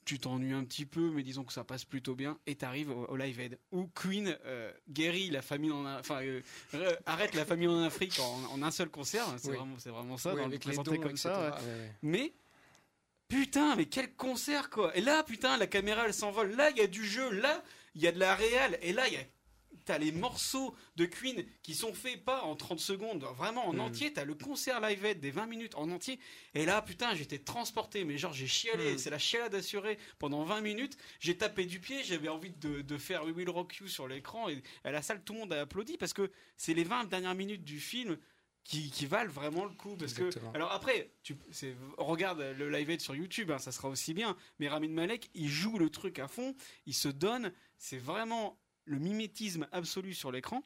G: tu t'ennuies un petit peu, mais disons que ça passe plutôt bien, et t'arrives au, au Live Aid où Queen euh, guérit la famille en, enfin euh, arrête la famille en Afrique en, un seul concert, c'est vraiment, c'est vraiment ça, dans le présenté comme ça. Mais putain, mais quel concert quoi Et là, putain, la caméra elle s'envole. Là, il y a du jeu. Là, il y a de la réelle. Et là, il y a t'as les morceaux de Queen qui sont faits pas en 30 secondes, vraiment en mm. entier. T'as le concert live des 20 minutes en entier. Et là, putain, j'étais transporté. Mais genre, j'ai chialé. Mm. C'est la chialade assurée pendant 20 minutes. J'ai tapé du pied. J'avais envie de, faire We Will Rock You sur l'écran. Et à la salle, tout le monde a applaudi parce que c'est les 20 dernières minutes du film. Qui, valent vraiment le coup parce que alors après tu regarde le live aid sur YouTube hein, ça sera aussi bien mais Ramin Malek il joue le truc à fond il se donne c'est vraiment le mimétisme absolu sur l'écran.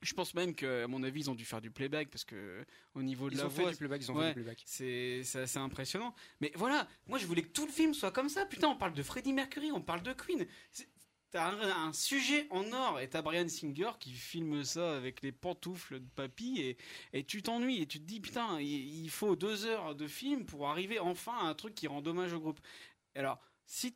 G: Je pense même qu'à mon avis, ils ont dû faire du playback parce que au niveau de
K: la
G: voix,
K: du playback, ils ont fait du playback.
G: C'est assez impressionnant. Mais voilà, moi je voulais que tout le film soit comme ça. Putain, on parle de Freddie Mercury, on parle de Queen. T'as un, un, sujet en or et t'as Brian Singer qui filme ça avec les pantoufles de papy et, et tu t'ennuies et tu te dis putain il, il, faut deux heures de film pour arriver enfin à un truc qui rend dommage au groupe. Alors si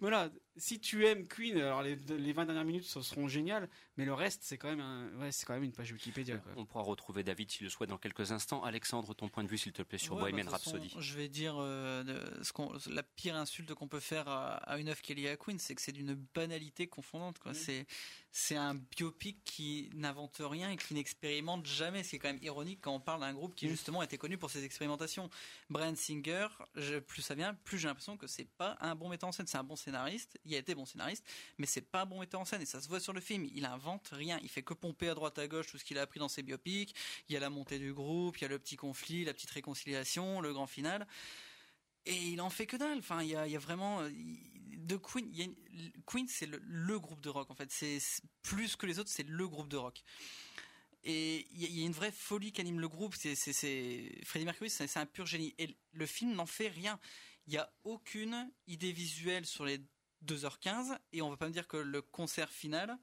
G: voilà, si tu aimes Queen, alors les, les 20 dernières minutes ce seront géniales, mais le reste c'est quand même un, ouais, c'est quand même une page Wikipédia. Quoi.
B: On pourra retrouver David s'il le souhaite dans quelques instants. Alexandre, ton point de vue s'il te plaît sur Bohemian bah, Rhapsody.
F: je vais dire euh, ce qu'on, la pire insulte qu'on peut faire à, une œuvre qui est liée à Queen, c'est que c'est d'une banalité confondante. Quoi. C'est c'est un biopic qui n'invente rien et qui n'expérimente jamais. Ce qui est quand même ironique quand on parle d'un groupe qui justement était connu pour ses expérimentations. Brian Singer, plus ça vient, plus j'ai l'impression que c'est pas un bon metteur en scène. C'est un bon scénariste. Il a été bon scénariste, mais c'est pas un bon metteur en scène et ça se voit sur le film. Il invente rien. Il fait que pomper à droite à gauche tout ce qu'il a appris dans ses biopics. Il y a la montée du groupe, il y a le petit conflit, la petite réconciliation, le grand final. Et il en fait que dalle. Enfin, il y a, vraiment de Queen. Queen, c'est le, groupe de rock en fait. C'est plus que les autres, c'est le groupe de rock. Et il y, a une vraie folie qui anime le groupe. C'est Freddie Mercury, c'est un pur génie. Et le film n'en fait rien. Il n'y a aucune idée visuelle sur les 2h15 et on va pas me dire que le concert final,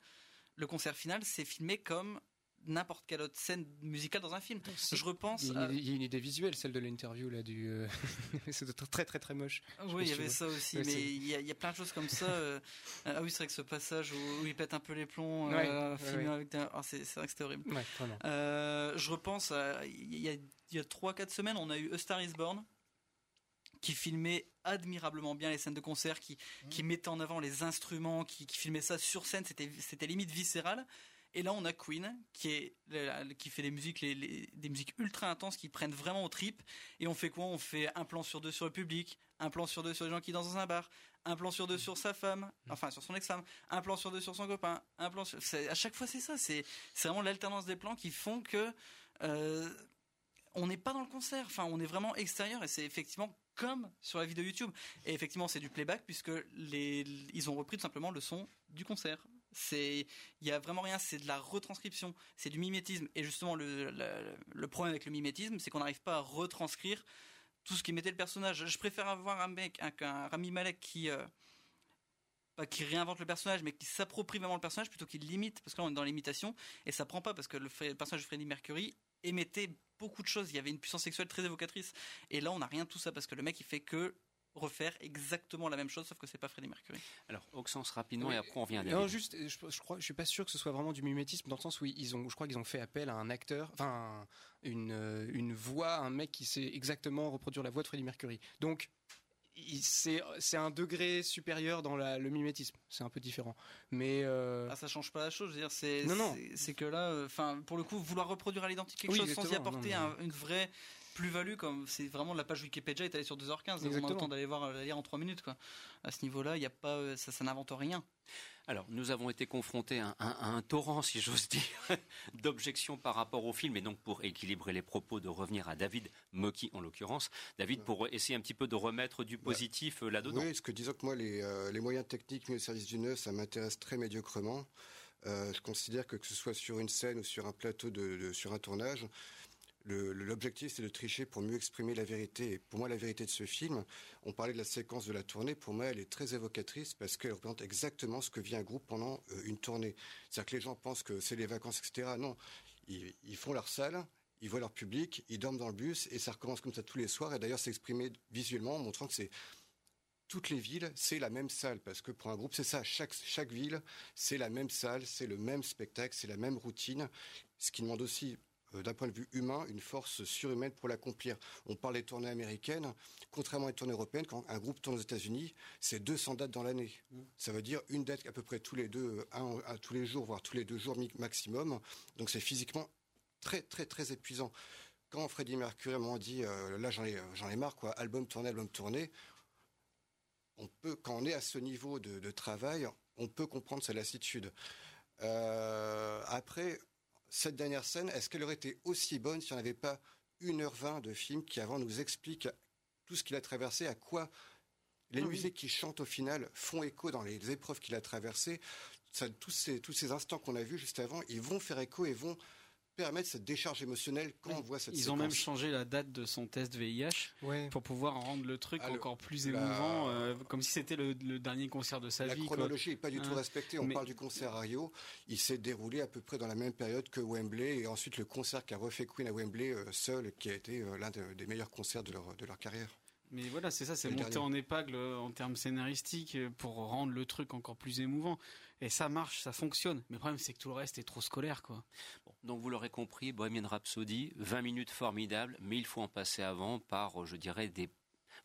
F: le concert final, c'est filmé comme n'importe quelle autre scène musicale dans un film. Je repense.
K: Il y, a, une idée visuelle, celle de l'interview là du. Euh, c'est très très très moche.
F: Oui, il y avait ça aussi, mais il y, a, plein de choses comme ça. Euh, ah oui, c'est vrai que ce passage où, il pète un peu les plombs, euh, avec ah, c'est vrai que c'était horrible. je repense, il y a, a 3-4 semaines, on a eu A Star Is Born qui filmait admirablement bien les scènes de concert, qui, mmh. qui mettait en avant les instruments, qui, qui filmait ça sur scène, c'était, c'était limite viscéral. Et là, on a Queen qui est qui fait des musiques, les, des musiques ultra intenses qui prennent vraiment au trip. Et on fait quoi? On fait un plan sur deux sur le public, un plan sur deux sur les gens qui dansent dans un bar, un plan sur deux sur sa femme, enfin sur son ex-femme, un plan sur deux sur son copain, un plan sur. À chaque fois, c'est ça. C'est c'est vraiment l'alternance des plans qui font que euh, on n'est pas dans le concert. Enfin, on est vraiment extérieur et c'est effectivement comme sur la vidéo YouTube. Et effectivement, c'est du playback puisque les, ils ont repris tout simplement le son du concert. C'est, il y a vraiment rien, c'est de la retranscription, c'est du mimétisme. Et justement, le, le, problème avec le mimétisme, c'est qu'on n'arrive pas à retranscrire tout ce qui mettait le personnage. Je préfère avoir un mec, un, Rami Malek qui, euh, qui réinvente le personnage, mais qui s'approprie vraiment le personnage plutôt qu'il l'imite, parce que là on est dans l'imitation et ça prend pas parce que le, le personnage de Freddie Mercury émettait beaucoup de choses. Il y avait une puissance sexuelle très évocatrice. Et là, on n'a rien de tout ça parce que le mec, il fait que refaire exactement la même chose, sauf que c'est pas Freddie Mercury.
B: Alors, Oxens rapidement et après on revient.
K: Non, juste, je, crois, je suis pas sûr que ce soit vraiment du mimétisme dans le sens où ils ont, je crois qu'ils ont fait appel à un acteur, enfin une une voix, un mec qui sait exactement reproduire la voix de Freddie Mercury. Donc c'est un degré supérieur dans le mimétisme. C'est un peu différent. Mais euh...
F: ah, ça change pas la chose. dire, c'est c'est que là, euh, pour le coup, vouloir reproduire à l'identique quelque chose sans y apporter une vraie plus-value, comme c'est vraiment la page Wikipédia est allée sur 2h15, on a le temps d'aller voir la lire en 3 minutes. Quoi. À ce niveau-là, il y a pas, euh, ça, ça n'invente rien.
B: Alors, nous avons été confrontés à un, torrent, si j'ose dire, d'objections par rapport au film, et donc pour équilibrer les propos, de revenir à David Moki en l'occurrence. David, pour essayer un petit peu de remettre du positif euh, là-dedans.
H: Oui, ce que disons que moi, les, euh, les moyens techniques mis au service du neuf, ça m'intéresse très médiocrement. Euh, je considère que que ce soit sur une scène ou sur un plateau de sur un tournage, L'objectif, c'est de tricher pour mieux exprimer la vérité. Pour moi, la vérité de ce film, on parlait de la séquence de la tournée, pour moi, elle est très évocatrice parce qu'elle représente exactement ce que vit un groupe pendant euh, une tournée. C'est-à-dire que les gens pensent que c'est les vacances, etc. Non, ils, font leur salle, ils voient leur public, ils dorment dans le bus et ça recommence comme ça tous les soirs. Et d'ailleurs, c'est exprimé visuellement, montrant que c'est toutes les villes, c'est la même salle, parce que pour un groupe, c'est ça. Chaque, chaque ville, c'est la même salle, c'est le même spectacle, c'est la même routine. Ce qui demande aussi d'un point de vue humain, une force surhumaine pour l'accomplir. On parle des tournées américaines. Contrairement aux tournées européennes, quand un groupe tourne aux États-Unis, c'est 200 dates dans l'année. Mm. Ça veut dire une date à peu près tous les deux, un, à tous les jours, voire tous les deux jours maximum. Donc c'est physiquement très, très, très épuisant. Quand Freddie Mercury m'a dit, euh, là j'en ai, j'en ai marre, quoi, album tourné, album tourné, on peut, quand on est à ce niveau de, travail, on peut comprendre sa lassitude. Euh, après, cette dernière scène, est-ce qu'elle aurait été aussi bonne si on n'avait pas 1h20 de film qui avant nous explique tout ce qu'il a traversé, à quoi les ah musiques qui chantent au final font écho dans les épreuves qu'il a traversées? tous, ces, tous ces instants qu'on a vus juste avant, ils vont faire écho et vont permettre cette décharge émotionnelle quand on voit cette
G: Ils ont même changé la date de son test VIH pour pouvoir rendre le truc ah, encore plus émouvant, euh, comme si c'était le, dernier concert de sa
H: vie.
G: La
H: chronologie n'est pas du tout hein. respectée. On parle du concert à Rio. Il s'est déroulé à peu près dans la même période que Wembley et ensuite le concert qu'a refait Queen à Wembley euh, seul, qui a été euh, l'un des meilleurs concerts de leur, de leur carrière.
G: Mais voilà, c'est ça, c'est monter en épingle en termes scénaristiques pour rendre le truc encore plus émouvant. Et ça marche, ça fonctionne. Mais le problème, c'est que tout le reste est trop scolaire, quoi.
B: Bon, donc vous l'aurez compris, Bohemian Rhapsody, 20 minutes formidables, mais il faut en passer avant par, je dirais, des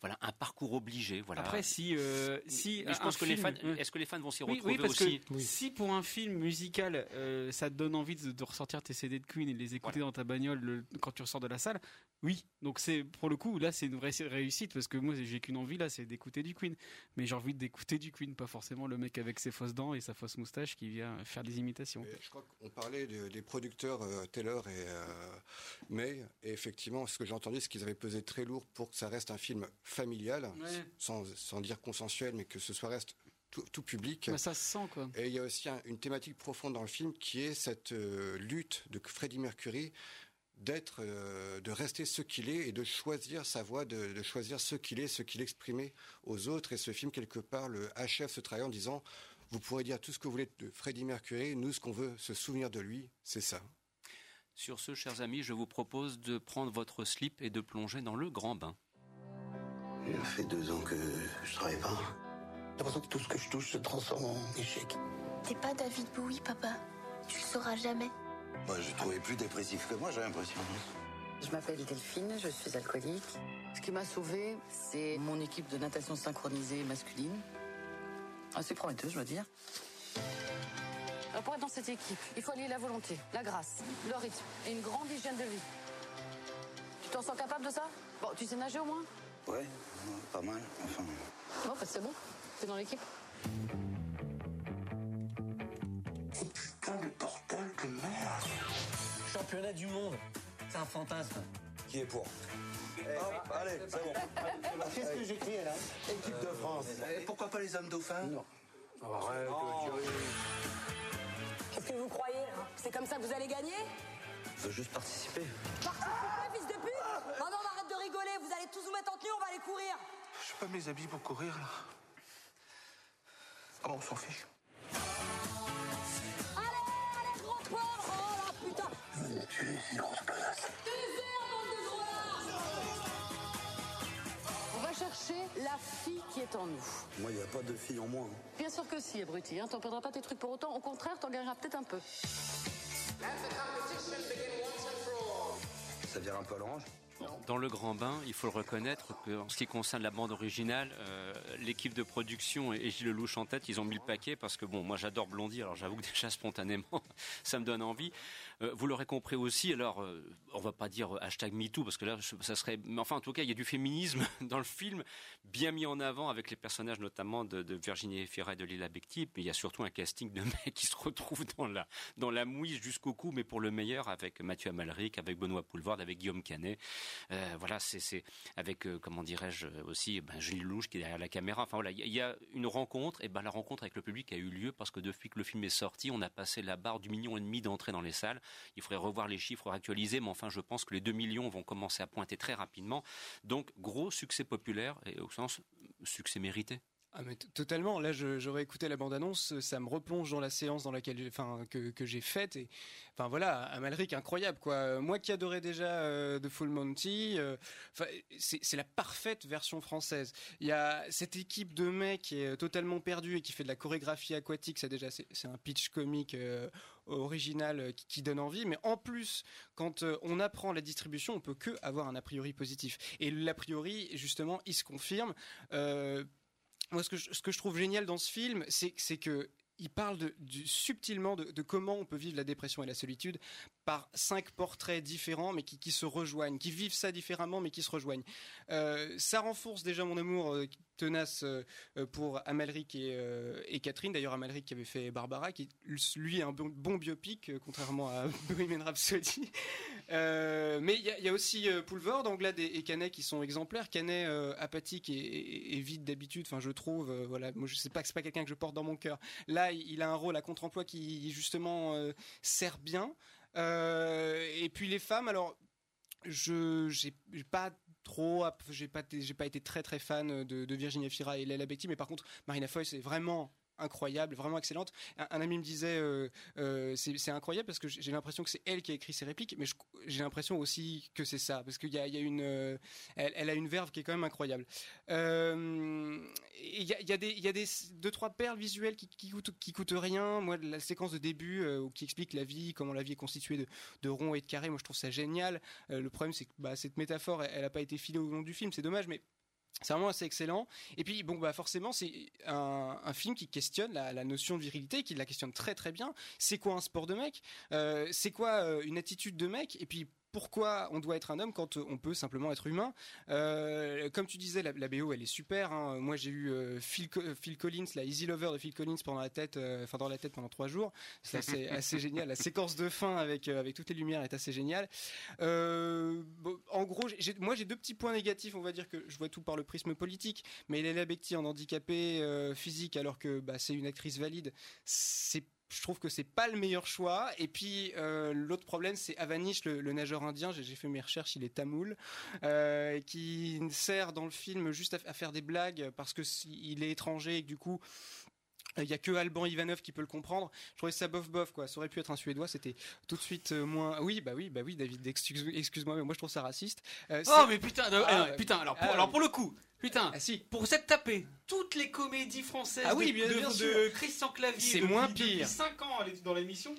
B: voilà un parcours obligé. Voilà.
G: Après, si euh, si
B: je pense que les fans, est-ce que les fans vont s'y retrouver
G: oui, parce
B: aussi
G: que Si pour un film musical, euh, ça te donne envie de, ressortir tes CD de Queen et de les écouter dans ta bagnole quand tu ressors de la salle, oui. Donc c'est pour le coup là, c'est une vraie réussite parce que moi j'ai qu'une envie là, c'est d'écouter du Queen. Mais j'ai envie d'écouter du Queen, pas forcément le mec avec ses fausses dents et sa fausse moustache qui vient faire des imitations.
H: je crois qu'on parlait des producteurs euh, Taylor et May, et effectivement, ce que j'ai entendu, c'est qu'ils avaient pesé très lourd pour que ça reste un film familial, sans, sans, dire consensuel, mais que ce soit reste tout, public.
G: Mais ça se sent quoi.
H: Et il y a aussi une thématique profonde dans le film qui est cette euh, lutte de Freddie Mercury d'être, euh, de rester ce qu'il est et de choisir sa voix, de, de choisir ce qu'il est, ce qu'il exprimait aux autres. Et ce film quelque part le achève ce travail en disant vous pourrez dire tout ce que vous voulez de Freddie Mercury, nous ce qu'on veut se souvenir de lui, c'est ça.
B: Sur ce, chers amis, je vous propose de prendre votre slip et de plonger dans le grand bain.
L: Il fait deux ans que je travaille pas. J'ai l'impression que tout ce que je touche se transforme en échec.
M: T'es pas David Bowie, papa. Tu le sauras jamais.
L: Moi, je trouvais plus dépressif que moi, j'ai l'impression.
N: Je m'appelle Delphine, je suis alcoolique. Ce qui m'a sauvée, c'est mon équipe de natation synchronisée masculine. Assez prometteuse, je dois dire. Pour être dans cette équipe, il faut allier la volonté, la grâce, le rythme et une grande hygiène de vie. Tu t'en sens capable de ça? Bon, tu sais nager au moins?
L: Ouais, pas mal, enfin.
N: Non, bah c'est bon, t'es dans l'équipe.
L: Oh putain de portal de merde
O: Championnat du monde, c'est un fantasme.
L: Qui est pour Hop, allez, c'est bon. Qu'est-ce que j'écris là Équipe de France. pourquoi pas les hommes dauphins Non. Arrête,
O: Qu'est-ce que vous croyez hein C'est comme ça que vous allez gagner?
L: Je veux juste participer.
O: Participer, fils de pute Oh non, arrête de rigoler, vous allez tous vous mettre en tenue, on va aller courir
L: Je suis pas mes habits pour courir là. Ah bon, on s'en fiche.
O: Allez, allez, gros porc Oh là, putain
L: Je vais me tuer, grosses connasses.
N: On va chercher la fille qui est en nous.
L: Moi, il n'y a pas de fille en moi. hein.
N: Bien sûr que si, abruti. Hein. T'en perdras pas tes trucs pour autant. Au contraire, t'en gagneras peut-être un peu.
L: Ça vire un peu à l'orange
B: Dans le grand bain, il faut le reconnaître que en ce qui concerne la bande originale, euh, l'équipe de production et Gilles Lelouch en tête, ils ont mis le paquet parce que bon, moi j'adore Blondie, alors j'avoue que déjà spontanément, ça me donne envie. Euh, vous l'aurez compris aussi, alors euh, on va pas dire hashtag MeToo parce que là ça serait, mais enfin en tout cas il y a du féminisme dans le film, bien mis en avant avec les personnages notamment de, Virginie Efira et de Lila Bekti, mais il y a surtout un casting de mecs qui se retrouvent dans la dans la mouise jusqu'au cou, mais pour le meilleur avec Mathieu Amalric, avec Benoît Poulvord, avec Guillaume Canet. Euh, voilà, c'est avec euh, comment dirais-je aussi ben, Gilles Lelouch qui est derrière la caméra. Enfin voilà, il y a une rencontre et ben la rencontre avec le public a eu lieu parce que depuis que le film est sorti, on a passé la barre du million et demi d'entrées dans les salles. Il faudrait revoir les chiffres actualisés, mais enfin je pense que les 2 millions vont commencer à pointer très rapidement. Donc gros succès populaire et au sens succès mérité.
K: Ah mais totalement. Là, j'aurais écouté la bande-annonce, ça me replonge dans la séance dans laquelle, enfin, que, que j'ai faite et, enfin voilà, Amalric incroyable quoi. Euh, Moi qui adorais déjà euh, The Full Monty, euh, c'est la parfaite version française. Il y a cette équipe de mecs qui est totalement perdue et qui fait de la chorégraphie aquatique. Ça déjà, c'est un pitch comique. euh, original euh, qui, donne envie. Mais en plus quand euh, on apprend la distribution on peut que avoir un a priori positif. Et l'a priori justement il se confirme. Euh, moi, ce que, je, trouve génial dans ce film, c'est que il parle subtilement de comment on peut vivre la dépression et la solitude par cinq portraits différents, mais qui, se rejoignent, qui vivent ça différemment, mais qui se rejoignent. Euh, ça renforce déjà mon amour euh, tenace euh, pour Amalric et, Catherine. D'ailleurs, Amalric qui avait fait Barbara, qui lui est un bon, bon biopic, contrairement à Bohemian Rhapsody. Mais il y, a- aussi Poulvord, Anglade et, et Canet qui sont exemplaires. Canet apathique et, vide d'habitude. Enfin, je trouve. voilà, moi je pas c'est pas quelqu'un que je porte dans mon cœur. Là, il a un rôle à contre-emploi qui justement sert bien. Euh, et puis les femmes, alors je j'ai pas trop j'ai pas j'ai pas été très très fan de, Virginia Fira et Leila Bekti mais par contre Marina Foy c'est vraiment incroyable, vraiment excellente. Un, ami me disait euh, euh, c'est incroyable parce que j'ai l'impression que c'est elle qui a écrit ses répliques, mais j'ai l'impression aussi que c'est ça parce qu'il y a, une, euh, elle, a une verve qui est quand même incroyable. Il y a, y a y a des deux trois perles visuelles qui, qui coûtent rien. Moi, la séquence de début qui explique la vie, comment la vie est constituée de, de ronds et de carrés, moi je trouve ça génial. Le problème c'est que bah, cette métaphore, elle, elle a pas été filée au long du film, c'est dommage, mais c'est vraiment assez excellent. Et puis, bon, bah, forcément, c'est un, film qui questionne la, la notion de virilité, qui la questionne très très bien. C'est quoi un sport de mec? Euh, C'est quoi euh, une attitude de mec? Et puis, pourquoi on doit être un homme quand on peut simplement être humain Euh, Comme tu disais, la, la BO, elle est super. hein. Moi, j'ai eu euh, Phil, Co- Phil Collins, la Easy Lover de Phil Collins pendant la tête, euh, enfin dans la tête pendant trois jours. C'est assez, assez génial. La séquence de fin avec euh, avec toutes les lumières est assez géniale. Euh, bon, en gros, moi j'ai deux petits points négatifs. On va dire que je vois tout par le prisme politique, mais Léla Bekti en handicapé euh, physique, alors que bah, c'est une actrice valide, c'est je trouve que c'est pas le meilleur choix. Et puis euh, l'autre problème, c'est Avanish, le, nageur indien. J'ai fait mes recherches, il est tamoul, euh, qui sert dans le film juste à, faire des blagues parce que il est étranger et que du coup. Il y a que Alban Ivanov qui peut le comprendre. Je trouvais ça bof bof quoi. Ça aurait pu être un suédois. C'était tout de suite euh, moins. Oui bah oui bah oui David. excuse- Excuse-moi mais moi je trouve ça raciste. Euh,
G: Oh mais putain, de-
K: Ah,
G: eh, putain alors pour,
K: ah,
G: alors pour le coup, putain,
K: si.
G: pour s'être tapé toutes les comédies françaises
K: Ah oui,
G: de,
K: bien-
G: de-
K: bien
G: de
K: sûr.
G: Christian Clavier
K: C'est moins pire.
G: 5 ans dans l'émission,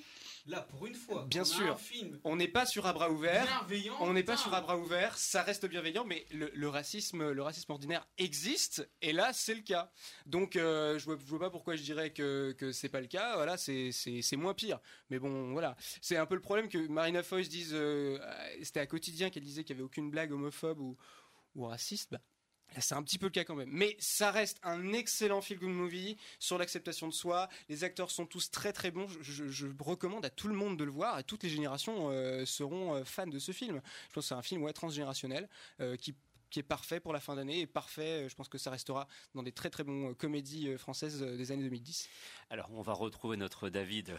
G: là pour une fois,
K: Bien
G: on a
K: sûr.
G: un film
K: On n'est pas sur à bras ouverts. On n'est pas sur à bras ouverts. Ça reste bienveillant, mais le, le racisme, le racisme ordinaire existe. Et là, c'est le cas. Donc, euh, je vois, je vois pas pourquoi je dirais que que c'est pas le cas. Voilà, c'est c'est c'est moins pire. Mais bon, voilà. C'est un peu le problème que Marina Foïs dise. euh, c'était à quotidien qu'elle disait qu'il y avait aucune blague homophobe ou ou raciste. Bah, C'est un petit peu le cas quand même. Mais ça reste un excellent feel good movie sur l'acceptation de soi. Les acteurs sont tous très très bons. Je, recommande à tout le monde de le voir et toutes les générations euh, seront euh, fans de ce film. Je pense que c'est un film transgénérationnel euh, qui qui est parfait pour la fin d'année et parfait, je pense que ça restera dans des très très bons comédies françaises des années 2010.
B: Alors, on va retrouver notre David.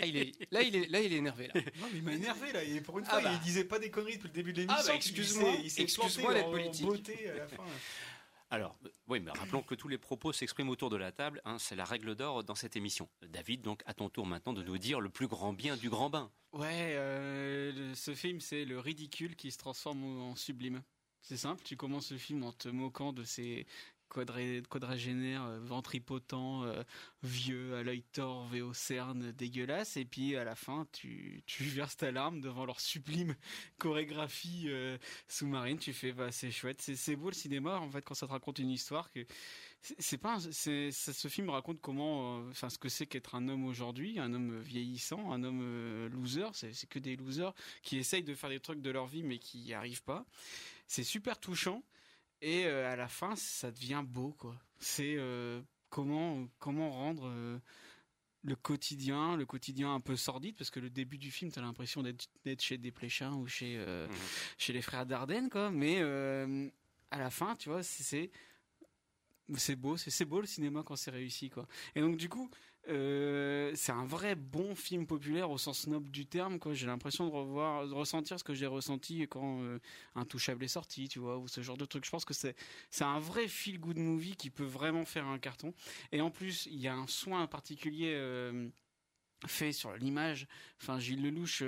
K: Ah, il est, là, il est, là, il est énervé. Là.
P: Non, mais il m'a énervé là. Et pour une ah fois, bah. il disait pas des conneries depuis le début de l'émission.
K: Ah bah, excuse-moi, excuse-moi d'être politique.
P: Beauté à la fin.
B: Alors, oui, mais rappelons que tous les propos s'expriment autour de la table. Hein, c'est la règle d'or dans cette émission. David, donc, à ton tour maintenant de nous dire le plus grand bien du grand bain.
G: Ouais, euh, ce film, c'est le ridicule qui se transforme en sublime. C'est simple, tu commences le film en te moquant de ces quadragénaire, euh, ventripotent, euh, vieux, à l'œil torve et aux cernes dégueulasses, et puis à la fin, tu, verses ta larme devant leur sublime chorégraphie euh, sous-marine. Tu fais, bah c'est chouette, c'est beau le cinéma en fait quand ça te raconte une histoire c'est pas c'est ce film raconte comment enfin ce que c'est qu'être un homme aujourd'hui un homme vieillissant un homme loser c'est que des losers qui essayent de faire des trucs de leur vie mais qui n'y arrivent pas c'est super touchant et euh, à la fin, ça devient beau, quoi. C'est euh, comment comment rendre euh, le quotidien, le quotidien un peu sordide, parce que le début du film, t'as l'impression d'être chez Desplechin ou chez mhm. chez les frères Dardenne, quoi. Mais à la fin, tu vois, c'est c'est beau, c'est beau le cinéma quand c'est réussi, quoi. Et donc du coup, euh, c'est un vrai bon film populaire au sens noble du terme. Quoi. J'ai l'impression de revoir, de ressentir ce que j'ai ressenti quand euh, Intouchable est sorti, tu vois, ou ce genre de truc. Je pense que c'est c'est un vrai feel good movie qui peut vraiment faire un carton. Et en plus, il y a un soin particulier. Euh, fait sur l'image. Enfin, Gilles Lelouch,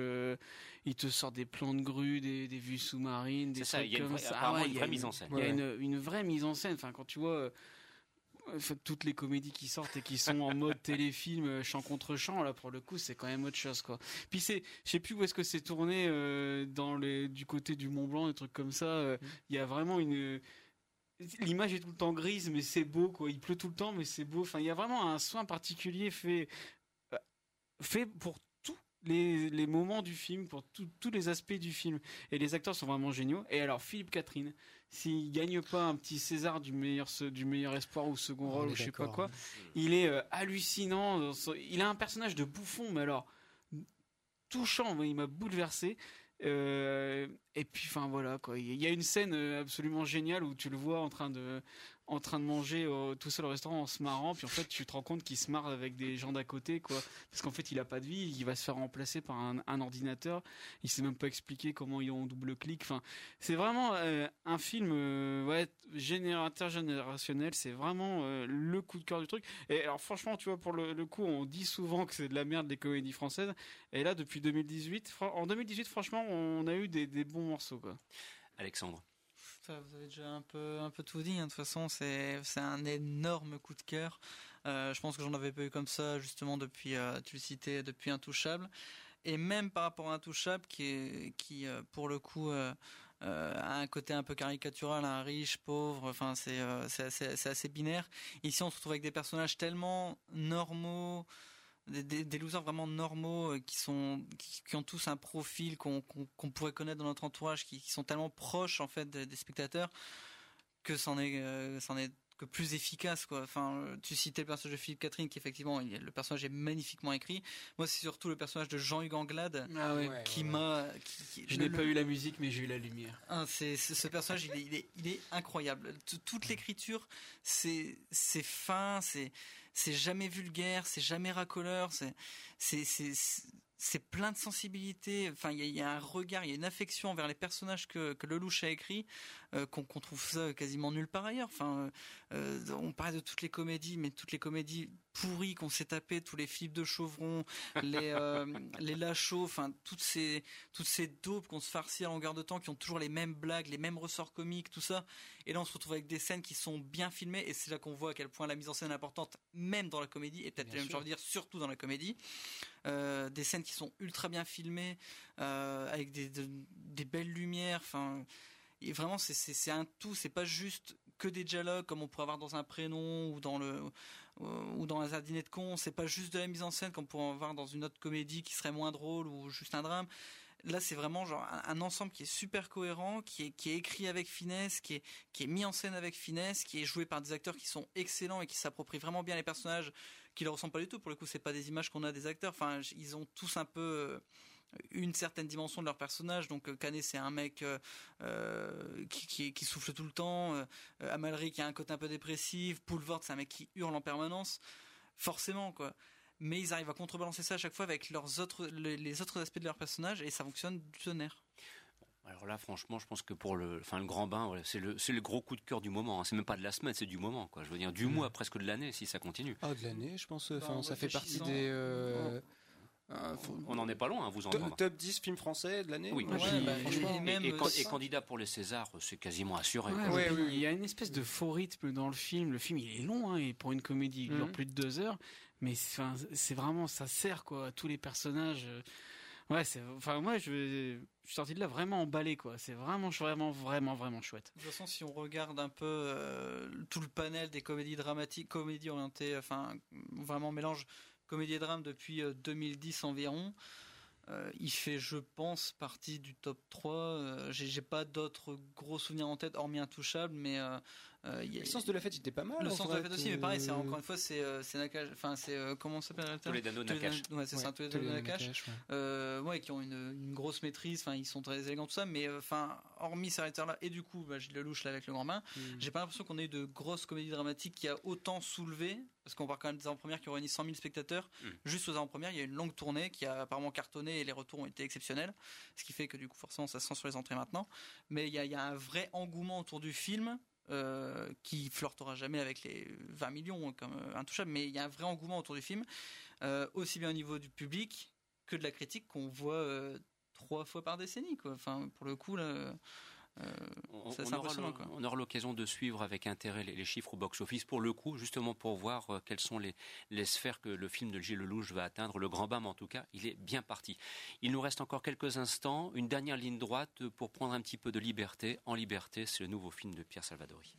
G: il te sort des plans de grue, des, des vues sous-marines, des
B: ça, il y a une vraie, ah une vraie mise en scène.
G: Il y a une, une, vraie mise en scène. Enfin, quand tu vois toutes les comédies qui sortent et qui sont en mode téléfilm euh, chant contre chant là pour le coup c'est quand même autre chose quoi puis c'est je sais plus où est-ce que c'est tourné euh, dans les du côté du Mont Blanc des trucs comme ça euh, mm. il y a vraiment une l'image est tout le temps grise mais c'est beau quoi il pleut tout le temps mais c'est beau enfin il y a vraiment un soin particulier fait fait pour tous les, les moments du film, pour tous les aspects du film. Et les acteurs sont vraiment géniaux. Et alors, Philippe Catherine, s'il gagne pas un petit César du meilleur du meilleur espoir ou second rôle ou je sais pas quoi, il est euh, hallucinant. Il a un personnage de bouffon, mais alors touchant. Il m'a bouleversé. Euh, et puis, enfin voilà quoi. Il y a une scène euh, absolument géniale où tu le vois en train de en train de manger tout seul au restaurant en se marrant, puis en fait tu te rends compte qu'il se marre avec des gens d'à côté, quoi. Parce qu'en fait il a pas de vie, il va se faire remplacer par un, ordinateur. Il sait même pas expliquer comment ils ont double clic. Enfin, c'est vraiment euh, un film euh, ouais générateur générationnel. C'est vraiment euh, le coup de cœur du truc. Et alors franchement, tu vois, pour le, le coup, on dit souvent que c'est de la merde les comédies françaises. Et là, depuis 2018, en 2018, franchement, on a eu des, des bons morceaux, quoi.
B: Alexandre
F: vous avez déjà un peu, tout dit. Hein. De toute façon, c'est, un énorme coup de cœur. Euh, je pense que j'en avais pas eu comme ça justement depuis, euh, tu le citais, depuis Intouchable. Et même par rapport à Intouchable, qui, euh, pour le coup, a un côté un peu caricatural, un riche, pauvre. Enfin, c'est, assez, assez binaire. Ici, on se retrouve avec des personnages tellement normaux des, des, losers vraiment normaux euh, qui sont qui, ont tous un profil qu'on pourrait connaître dans notre entourage qui, sont tellement proches en fait des, spectateurs que c'en est euh, c'en est que plus efficace quoi. Enfin tu citais le personnage de Philippe Catherine qui effectivement le personnage est magnifiquement écrit. Moi c'est surtout le personnage de Jean-Hugues Anglade
G: ah
F: qui m'a
G: je n'ai pas eu la musique mais j'ai eu la lumière.
F: Ah, c'est ce personnage il est, il est, il est incroyable. Toute l'écriture c'est c'est fin c'est c'est jamais vulgaire, c'est jamais racoleur, c'est c'est c'est plein de sensibilité. Enfin, il y, a un regard, il y a une affection envers les personnages que, que Lelouch a écrit euh, qu'on trouve ça quasiment nulle part ailleurs. Enfin, euh, on parle de toutes les comédies, mais toutes les comédies pourries qu'on s'est tapées, tous les Philippe de Chauvron, les euh, les Lachaud, enfin toutes ces toutes ces dopes qu'on se farcit à longueur de temps, qui ont toujours les mêmes blagues, les mêmes ressorts comiques, tout ça. Et là, on se retrouve avec des scènes qui sont bien filmées, et c'est là qu'on voit à quel point la mise en scène est importante, même dans la comédie, et peut-être même, j'ai envie de dire, surtout dans la comédie. Euh, des scènes qui sont ultra bien filmées, euh, avec des, des belles lumières. Enfin, et vraiment, c'est un tout. C'est pas juste que des dialogues comme on pourrait avoir dans un prénom ou dans le ou dans un dîner de con. C'est pas juste de la mise en scène comme on pourrait avoir dans une autre comédie qui serait moins drôle ou juste un drame Là, c'est vraiment genre un, ensemble qui est super cohérent, qui est, qui est écrit avec finesse, qui est, qui est mis en scène avec finesse, qui est joué par des acteurs qui sont excellents et qui s'approprient vraiment bien les personnages, qui leur ressemblent pas du tout. Pour le coup, c'est pas des images qu'on a des acteurs. Enfin, ils ont tous un peu euh, une certaine dimension de leur personnage. Donc euh, Canet c'est un mec euh, qui, qui, souffle tout le temps. Euh, Amalric qui a un côté un peu dépressif. Poulvord c'est un mec qui hurle en permanence. Forcément quoi mais ils arrivent à contrebalancer ça à chaque fois avec leurs autres, les, autres aspects de leur personnage et ça fonctionne du tonnerre.
B: Alors là, franchement, je pense que pour le, enfin, le grand bain, c'est le, c'est le gros coup de cœur du moment. Hein. C'est même pas de la semaine, c'est du moment, quoi. Je veux dire, du mm. mois, presque de l'année, si ça continue.
K: Ah, de l'année, je pense. Enfin, bah, ça fait partie des. Euh,
B: euh, On n'en est pas loin, hein, vous en
K: top, top 10 films français de l'année
B: Oui, bah, et, candidat pour les Césars, c'est quasiment assuré.
G: il y a une espèce de faux rythme dans le film. Le film, il est long, hein, et pour une comédie, il dure mm. plus de deux heures mais c'est vraiment ça sert quoi à tous les personnages euh. ouais c'est enfin moi je, suis sorti de là vraiment emballé quoi c'est vraiment vraiment vraiment vraiment chouette
F: de toute façon si on regarde un peu euh, tout le panel des comédies dramatiques comédies orientées enfin vraiment mélange comédie et drame depuis 2010 euh, environ il fait, je pense, partie du top 3. J'ai pas d'autres gros souvenirs en tête, hormis Intouchable, mais
K: euh, le sens de la fête, était pas mal.
F: Le sens de la fête aussi, mais pareil, c'est encore une fois, c'est euh, c'est Nakash, enfin c'est euh, comment s'appelle
B: Toledano Nakash.
F: Ouais, c'est ça, Toledano Nakash. Euh, ouais, qui ont une, une grosse maîtrise, enfin ils sont très élégants tout ça, mais enfin hormis ces réalisateurs là et du coup, bah, je le louche là avec le grand bain, mm. j'ai pas l'impression qu'on ait eu de grosses comédies dramatiques qui a autant soulevé parce qu'on parle quand même des avant-premières qui ont réuni 100 000 spectateurs. Mm. Juste aux avant-premières, il y a une longue tournée qui a apparemment cartonné et les retours ont été exceptionnels. Ce qui fait que du coup, forcément, ça se sent sur les entrées maintenant. Mais il y a, il y a un vrai engouement autour du film euh, qui flirtera jamais avec les 20 millions comme euh, mais il y a un vrai engouement autour du film, euh, aussi bien au niveau du public que de la critique qu'on voit trois fois par décennie. Enfin, pour le coup, là,
B: euh, on, aura l'occasion de suivre avec intérêt les, chiffres au box-office pour le coup, justement pour voir euh, quelles sont les, sphères que le film de Gilles Lelouch va atteindre. Le grand bam, en tout cas, il est bien parti. Il nous reste encore quelques instants, une dernière ligne droite pour prendre un petit peu de liberté. En liberté, c'est le nouveau film de Pierre Salvadori.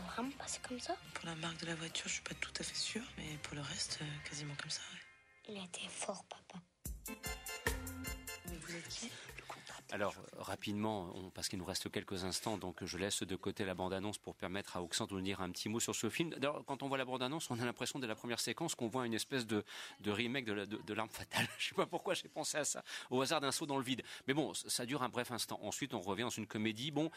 M: Vraiment passé comme ça?
Q: Pour la marque de la voiture, je suis pas tout à fait sûre, mais pour le reste, euh, quasiment comme ça.
M: Il a été fort, papa.
Q: Mais vous êtes qui?
B: Alors rapidement, parce qu'il nous reste quelques instants, donc je laisse de côté la bande-annonce pour permettre à Oxan de nous dire un petit mot sur ce film. D'ailleurs, quand on voit la bande-annonce, on a l'impression dès la première séquence qu'on voit une espèce de, remake de, de l'arme fatale. Je sais pas pourquoi j'ai pensé à ça, au hasard d'un saut dans le vide. Mais bon, ça dure un bref instant. Ensuite, on revient dans une comédie. Bon,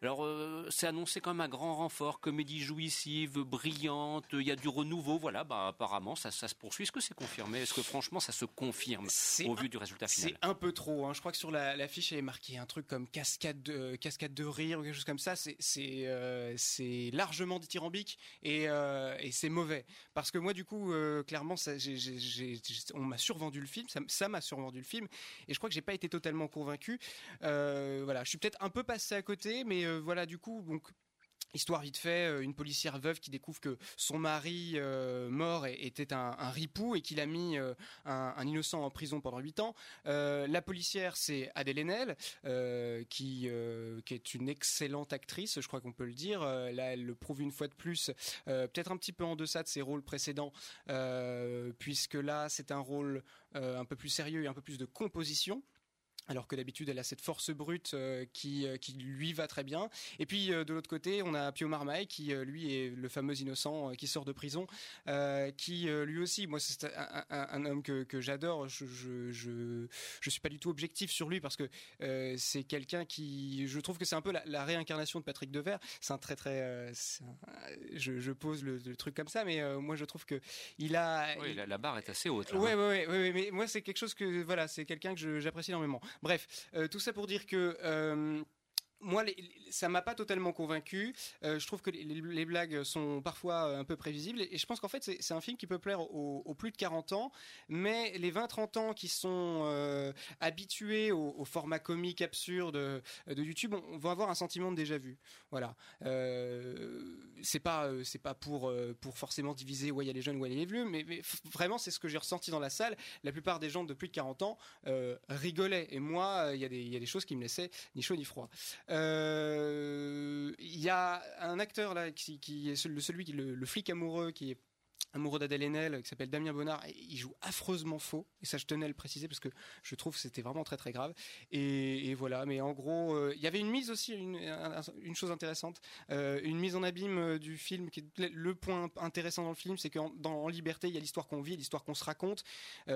B: alors, euh, c'est annoncé comme un grand renfort, comédie jouissive, brillante, il y a du renouveau, voilà, bah, apparemment, ça, ça se poursuit. Est-ce que c'est confirmé? Est-ce que franchement, ça se confirme au vu du résultat final?
K: C'est un peu trop, hein. je crois que sur l'affiche, la, il est marqué un truc comme cascade de, cascade de rire ou quelque chose comme ça, c'est euh, largement dithyrambique et, euh, et c'est mauvais. Parce que moi, du coup, clairement, ça, on m'a survendu le film, ça m'a survendu le film, et je crois que j'ai pas été totalement convaincu. voilà, je suis peut-être un peu passé à côté, mais euh, voilà, du coup, donc Histoire vite fait, euh, une policière veuve qui découvre que son mari euh, mort était un, ripou et qu'il a mis un, innocent en prison pendant 8 ans. la policière, c'est Adèle Haenel, qui, qui est une excellente actrice, je crois qu'on peut le dire. là, elle le prouve une fois de plus, peut-être un petit peu en deçà de ses rôles précédents, puisque là, c'est un rôle un peu plus sérieux et un peu plus de composition alors que d'habitude elle a cette force brute euh, qui, euh, qui lui va très bien. Et puis euh, de l'autre côté, on a Pio Marmaille qui lui est le fameux innocent qui sort de prison, qui lui aussi, moi c'est un, homme que, que j'adore. Je, je, je, je suis pas du tout objectif sur lui parce que c'est quelqu'un qui, je trouve que c'est un peu la, réincarnation de Patrick Devers. C'est un très très, je, je, pose le, truc comme ça, mais moi je trouve que il a.
B: Oui, la, barre est assez haute.
K: Là, ouais, hein. ouais, ouais, ouais, mais moi c'est quelque chose que voilà, c'est quelqu'un que j'apprécie énormément. Bref, euh, tout ça pour dire que euh, moi, les, ça m'a pas totalement convaincu. Euh, je trouve que les, blagues sont parfois un peu prévisibles. Et, je pense qu'en fait, c'est un film qui peut plaire aux, plus de 40 ans. Mais les 20-30 ans qui sont euh, habitués au, format comique absurde de, YouTube, on, va avoir un sentiment de déjà vu. Voilà. Euh, c'est pas, c'est pas pour, pour forcément diviser où il y a les jeunes, où il y a les vieux. Mais, vraiment, c'est ce que j'ai ressenti dans la salle. La plupart des gens de plus de 40 ans rigolaient. Et moi, il y, a des, y a des choses qui me laissaient ni chaud ni froid. Il y a un acteur là qui, est celui le, le flic amoureux qui est amoureux d'Adèle Haenel qui s'appelle Damien Bonnard il joue affreusement faux. Et ça je tenais à le préciser parce que je trouve que c'était vraiment très très grave. Et, voilà. Mais en gros euh, il y avait une mise aussi une, chose intéressante euh, une mise en abîme euh, du film qui est le point intéressant dans le film c'est qu'en dans en liberté il y a l'histoire qu'on vit l'histoire qu'on se raconte.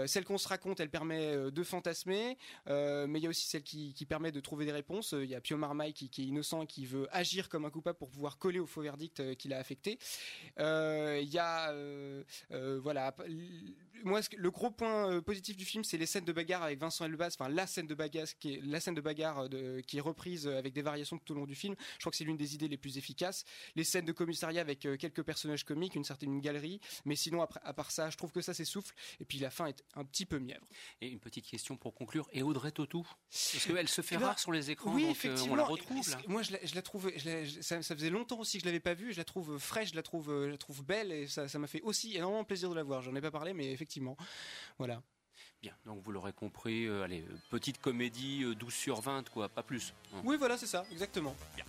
K: Celle qu'on se raconte elle permet de fantasmer mais il y a aussi celle qui, permet de trouver des réponses. Il y a Pio Marmaille qui, qui, est innocent qui veut agir comme un coupable pour pouvoir coller au faux verdict qu'il a affecté. Il y a euh, euh, voilà. Moi, le gros point euh, positif du film, c'est les scènes de bagarre avec Vincent Elbaz. Enfin, la scène de bagarre qui est la scène de bagarre qui est reprise avec des variations tout au long du film. Je crois que c'est l'une des idées les plus efficaces. Les scènes de commissariat avec quelques personnages comiques, une certaine galerie. Mais sinon, à part ça, je trouve que ça s'essouffle. Et puis la fin est un petit peu mièvre.
B: Et une petite question pour conclure. Et Audrey Tautou Parce qu'elle se fait eh ben, rare sur les écrans. Oui, effectivement. on la retrouve.
K: Moi, je la, trouve. ça, faisait longtemps aussi que je l'avais pas vue. Je la trouve fraîche, je la trouve, je la trouve belle et ça m'a fait aussi énormément plaisir de la voir. J'en ai pas parlé, mais effectivement, voilà.
B: Bien, donc vous l'aurez compris, euh, allez, petite comédie 12 euh, sur 20, quoi, pas plus.
K: Oui, voilà, c'est ça, exactement.
B: Bien.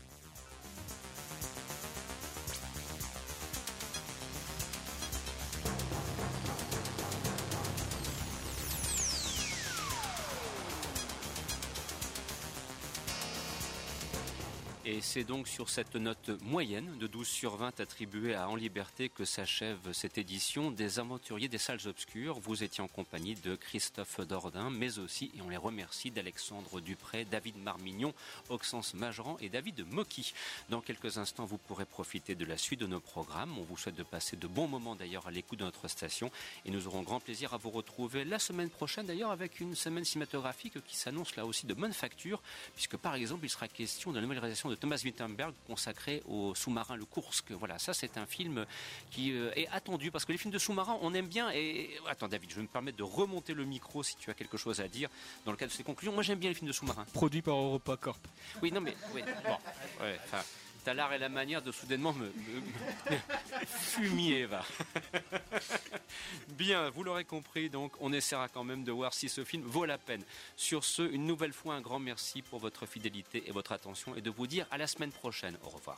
B: Et c'est donc sur cette note moyenne de 12 sur 20 attribuée à En Liberté que s'achève cette édition des Aventuriers des Salles Obscures. Vous étiez en compagnie de Christophe Dordain, mais aussi, et on les remercie, d'Alexandre Dupré, David Marmignon, Oxens Majoran et David Mocky. Dans quelques instants, vous pourrez profiter de la suite de nos programmes. On vous souhaite de passer de bons moments d'ailleurs à l'écoute de notre station et nous aurons grand plaisir à vous retrouver la semaine prochaine d'ailleurs avec une semaine cinématographique qui s'annonce là aussi de bonne facture puisque par exemple il sera question de la nouvelle réalisation Thomas Wittenberg consacré au sous-marin le Kursk. Voilà, ça c'est un film qui euh, est attendu parce que les films de sous-marins on aime bien. Et attends David, je vais me permettre de remonter le micro si tu as quelque chose à dire dans le cadre de ces conclusions. Moi j'aime bien les films de sous-marins.
G: Produit par Europa Corp.
B: Oui, non mais oui, bon, ouais, T'as l'art et la manière de soudainement me, fumier, va. Bien, vous l'aurez compris, donc on essaiera quand même de voir si ce film vaut la peine. Sur ce, une nouvelle fois, un grand merci pour votre fidélité et votre attention et de vous dire à la semaine prochaine. Au revoir.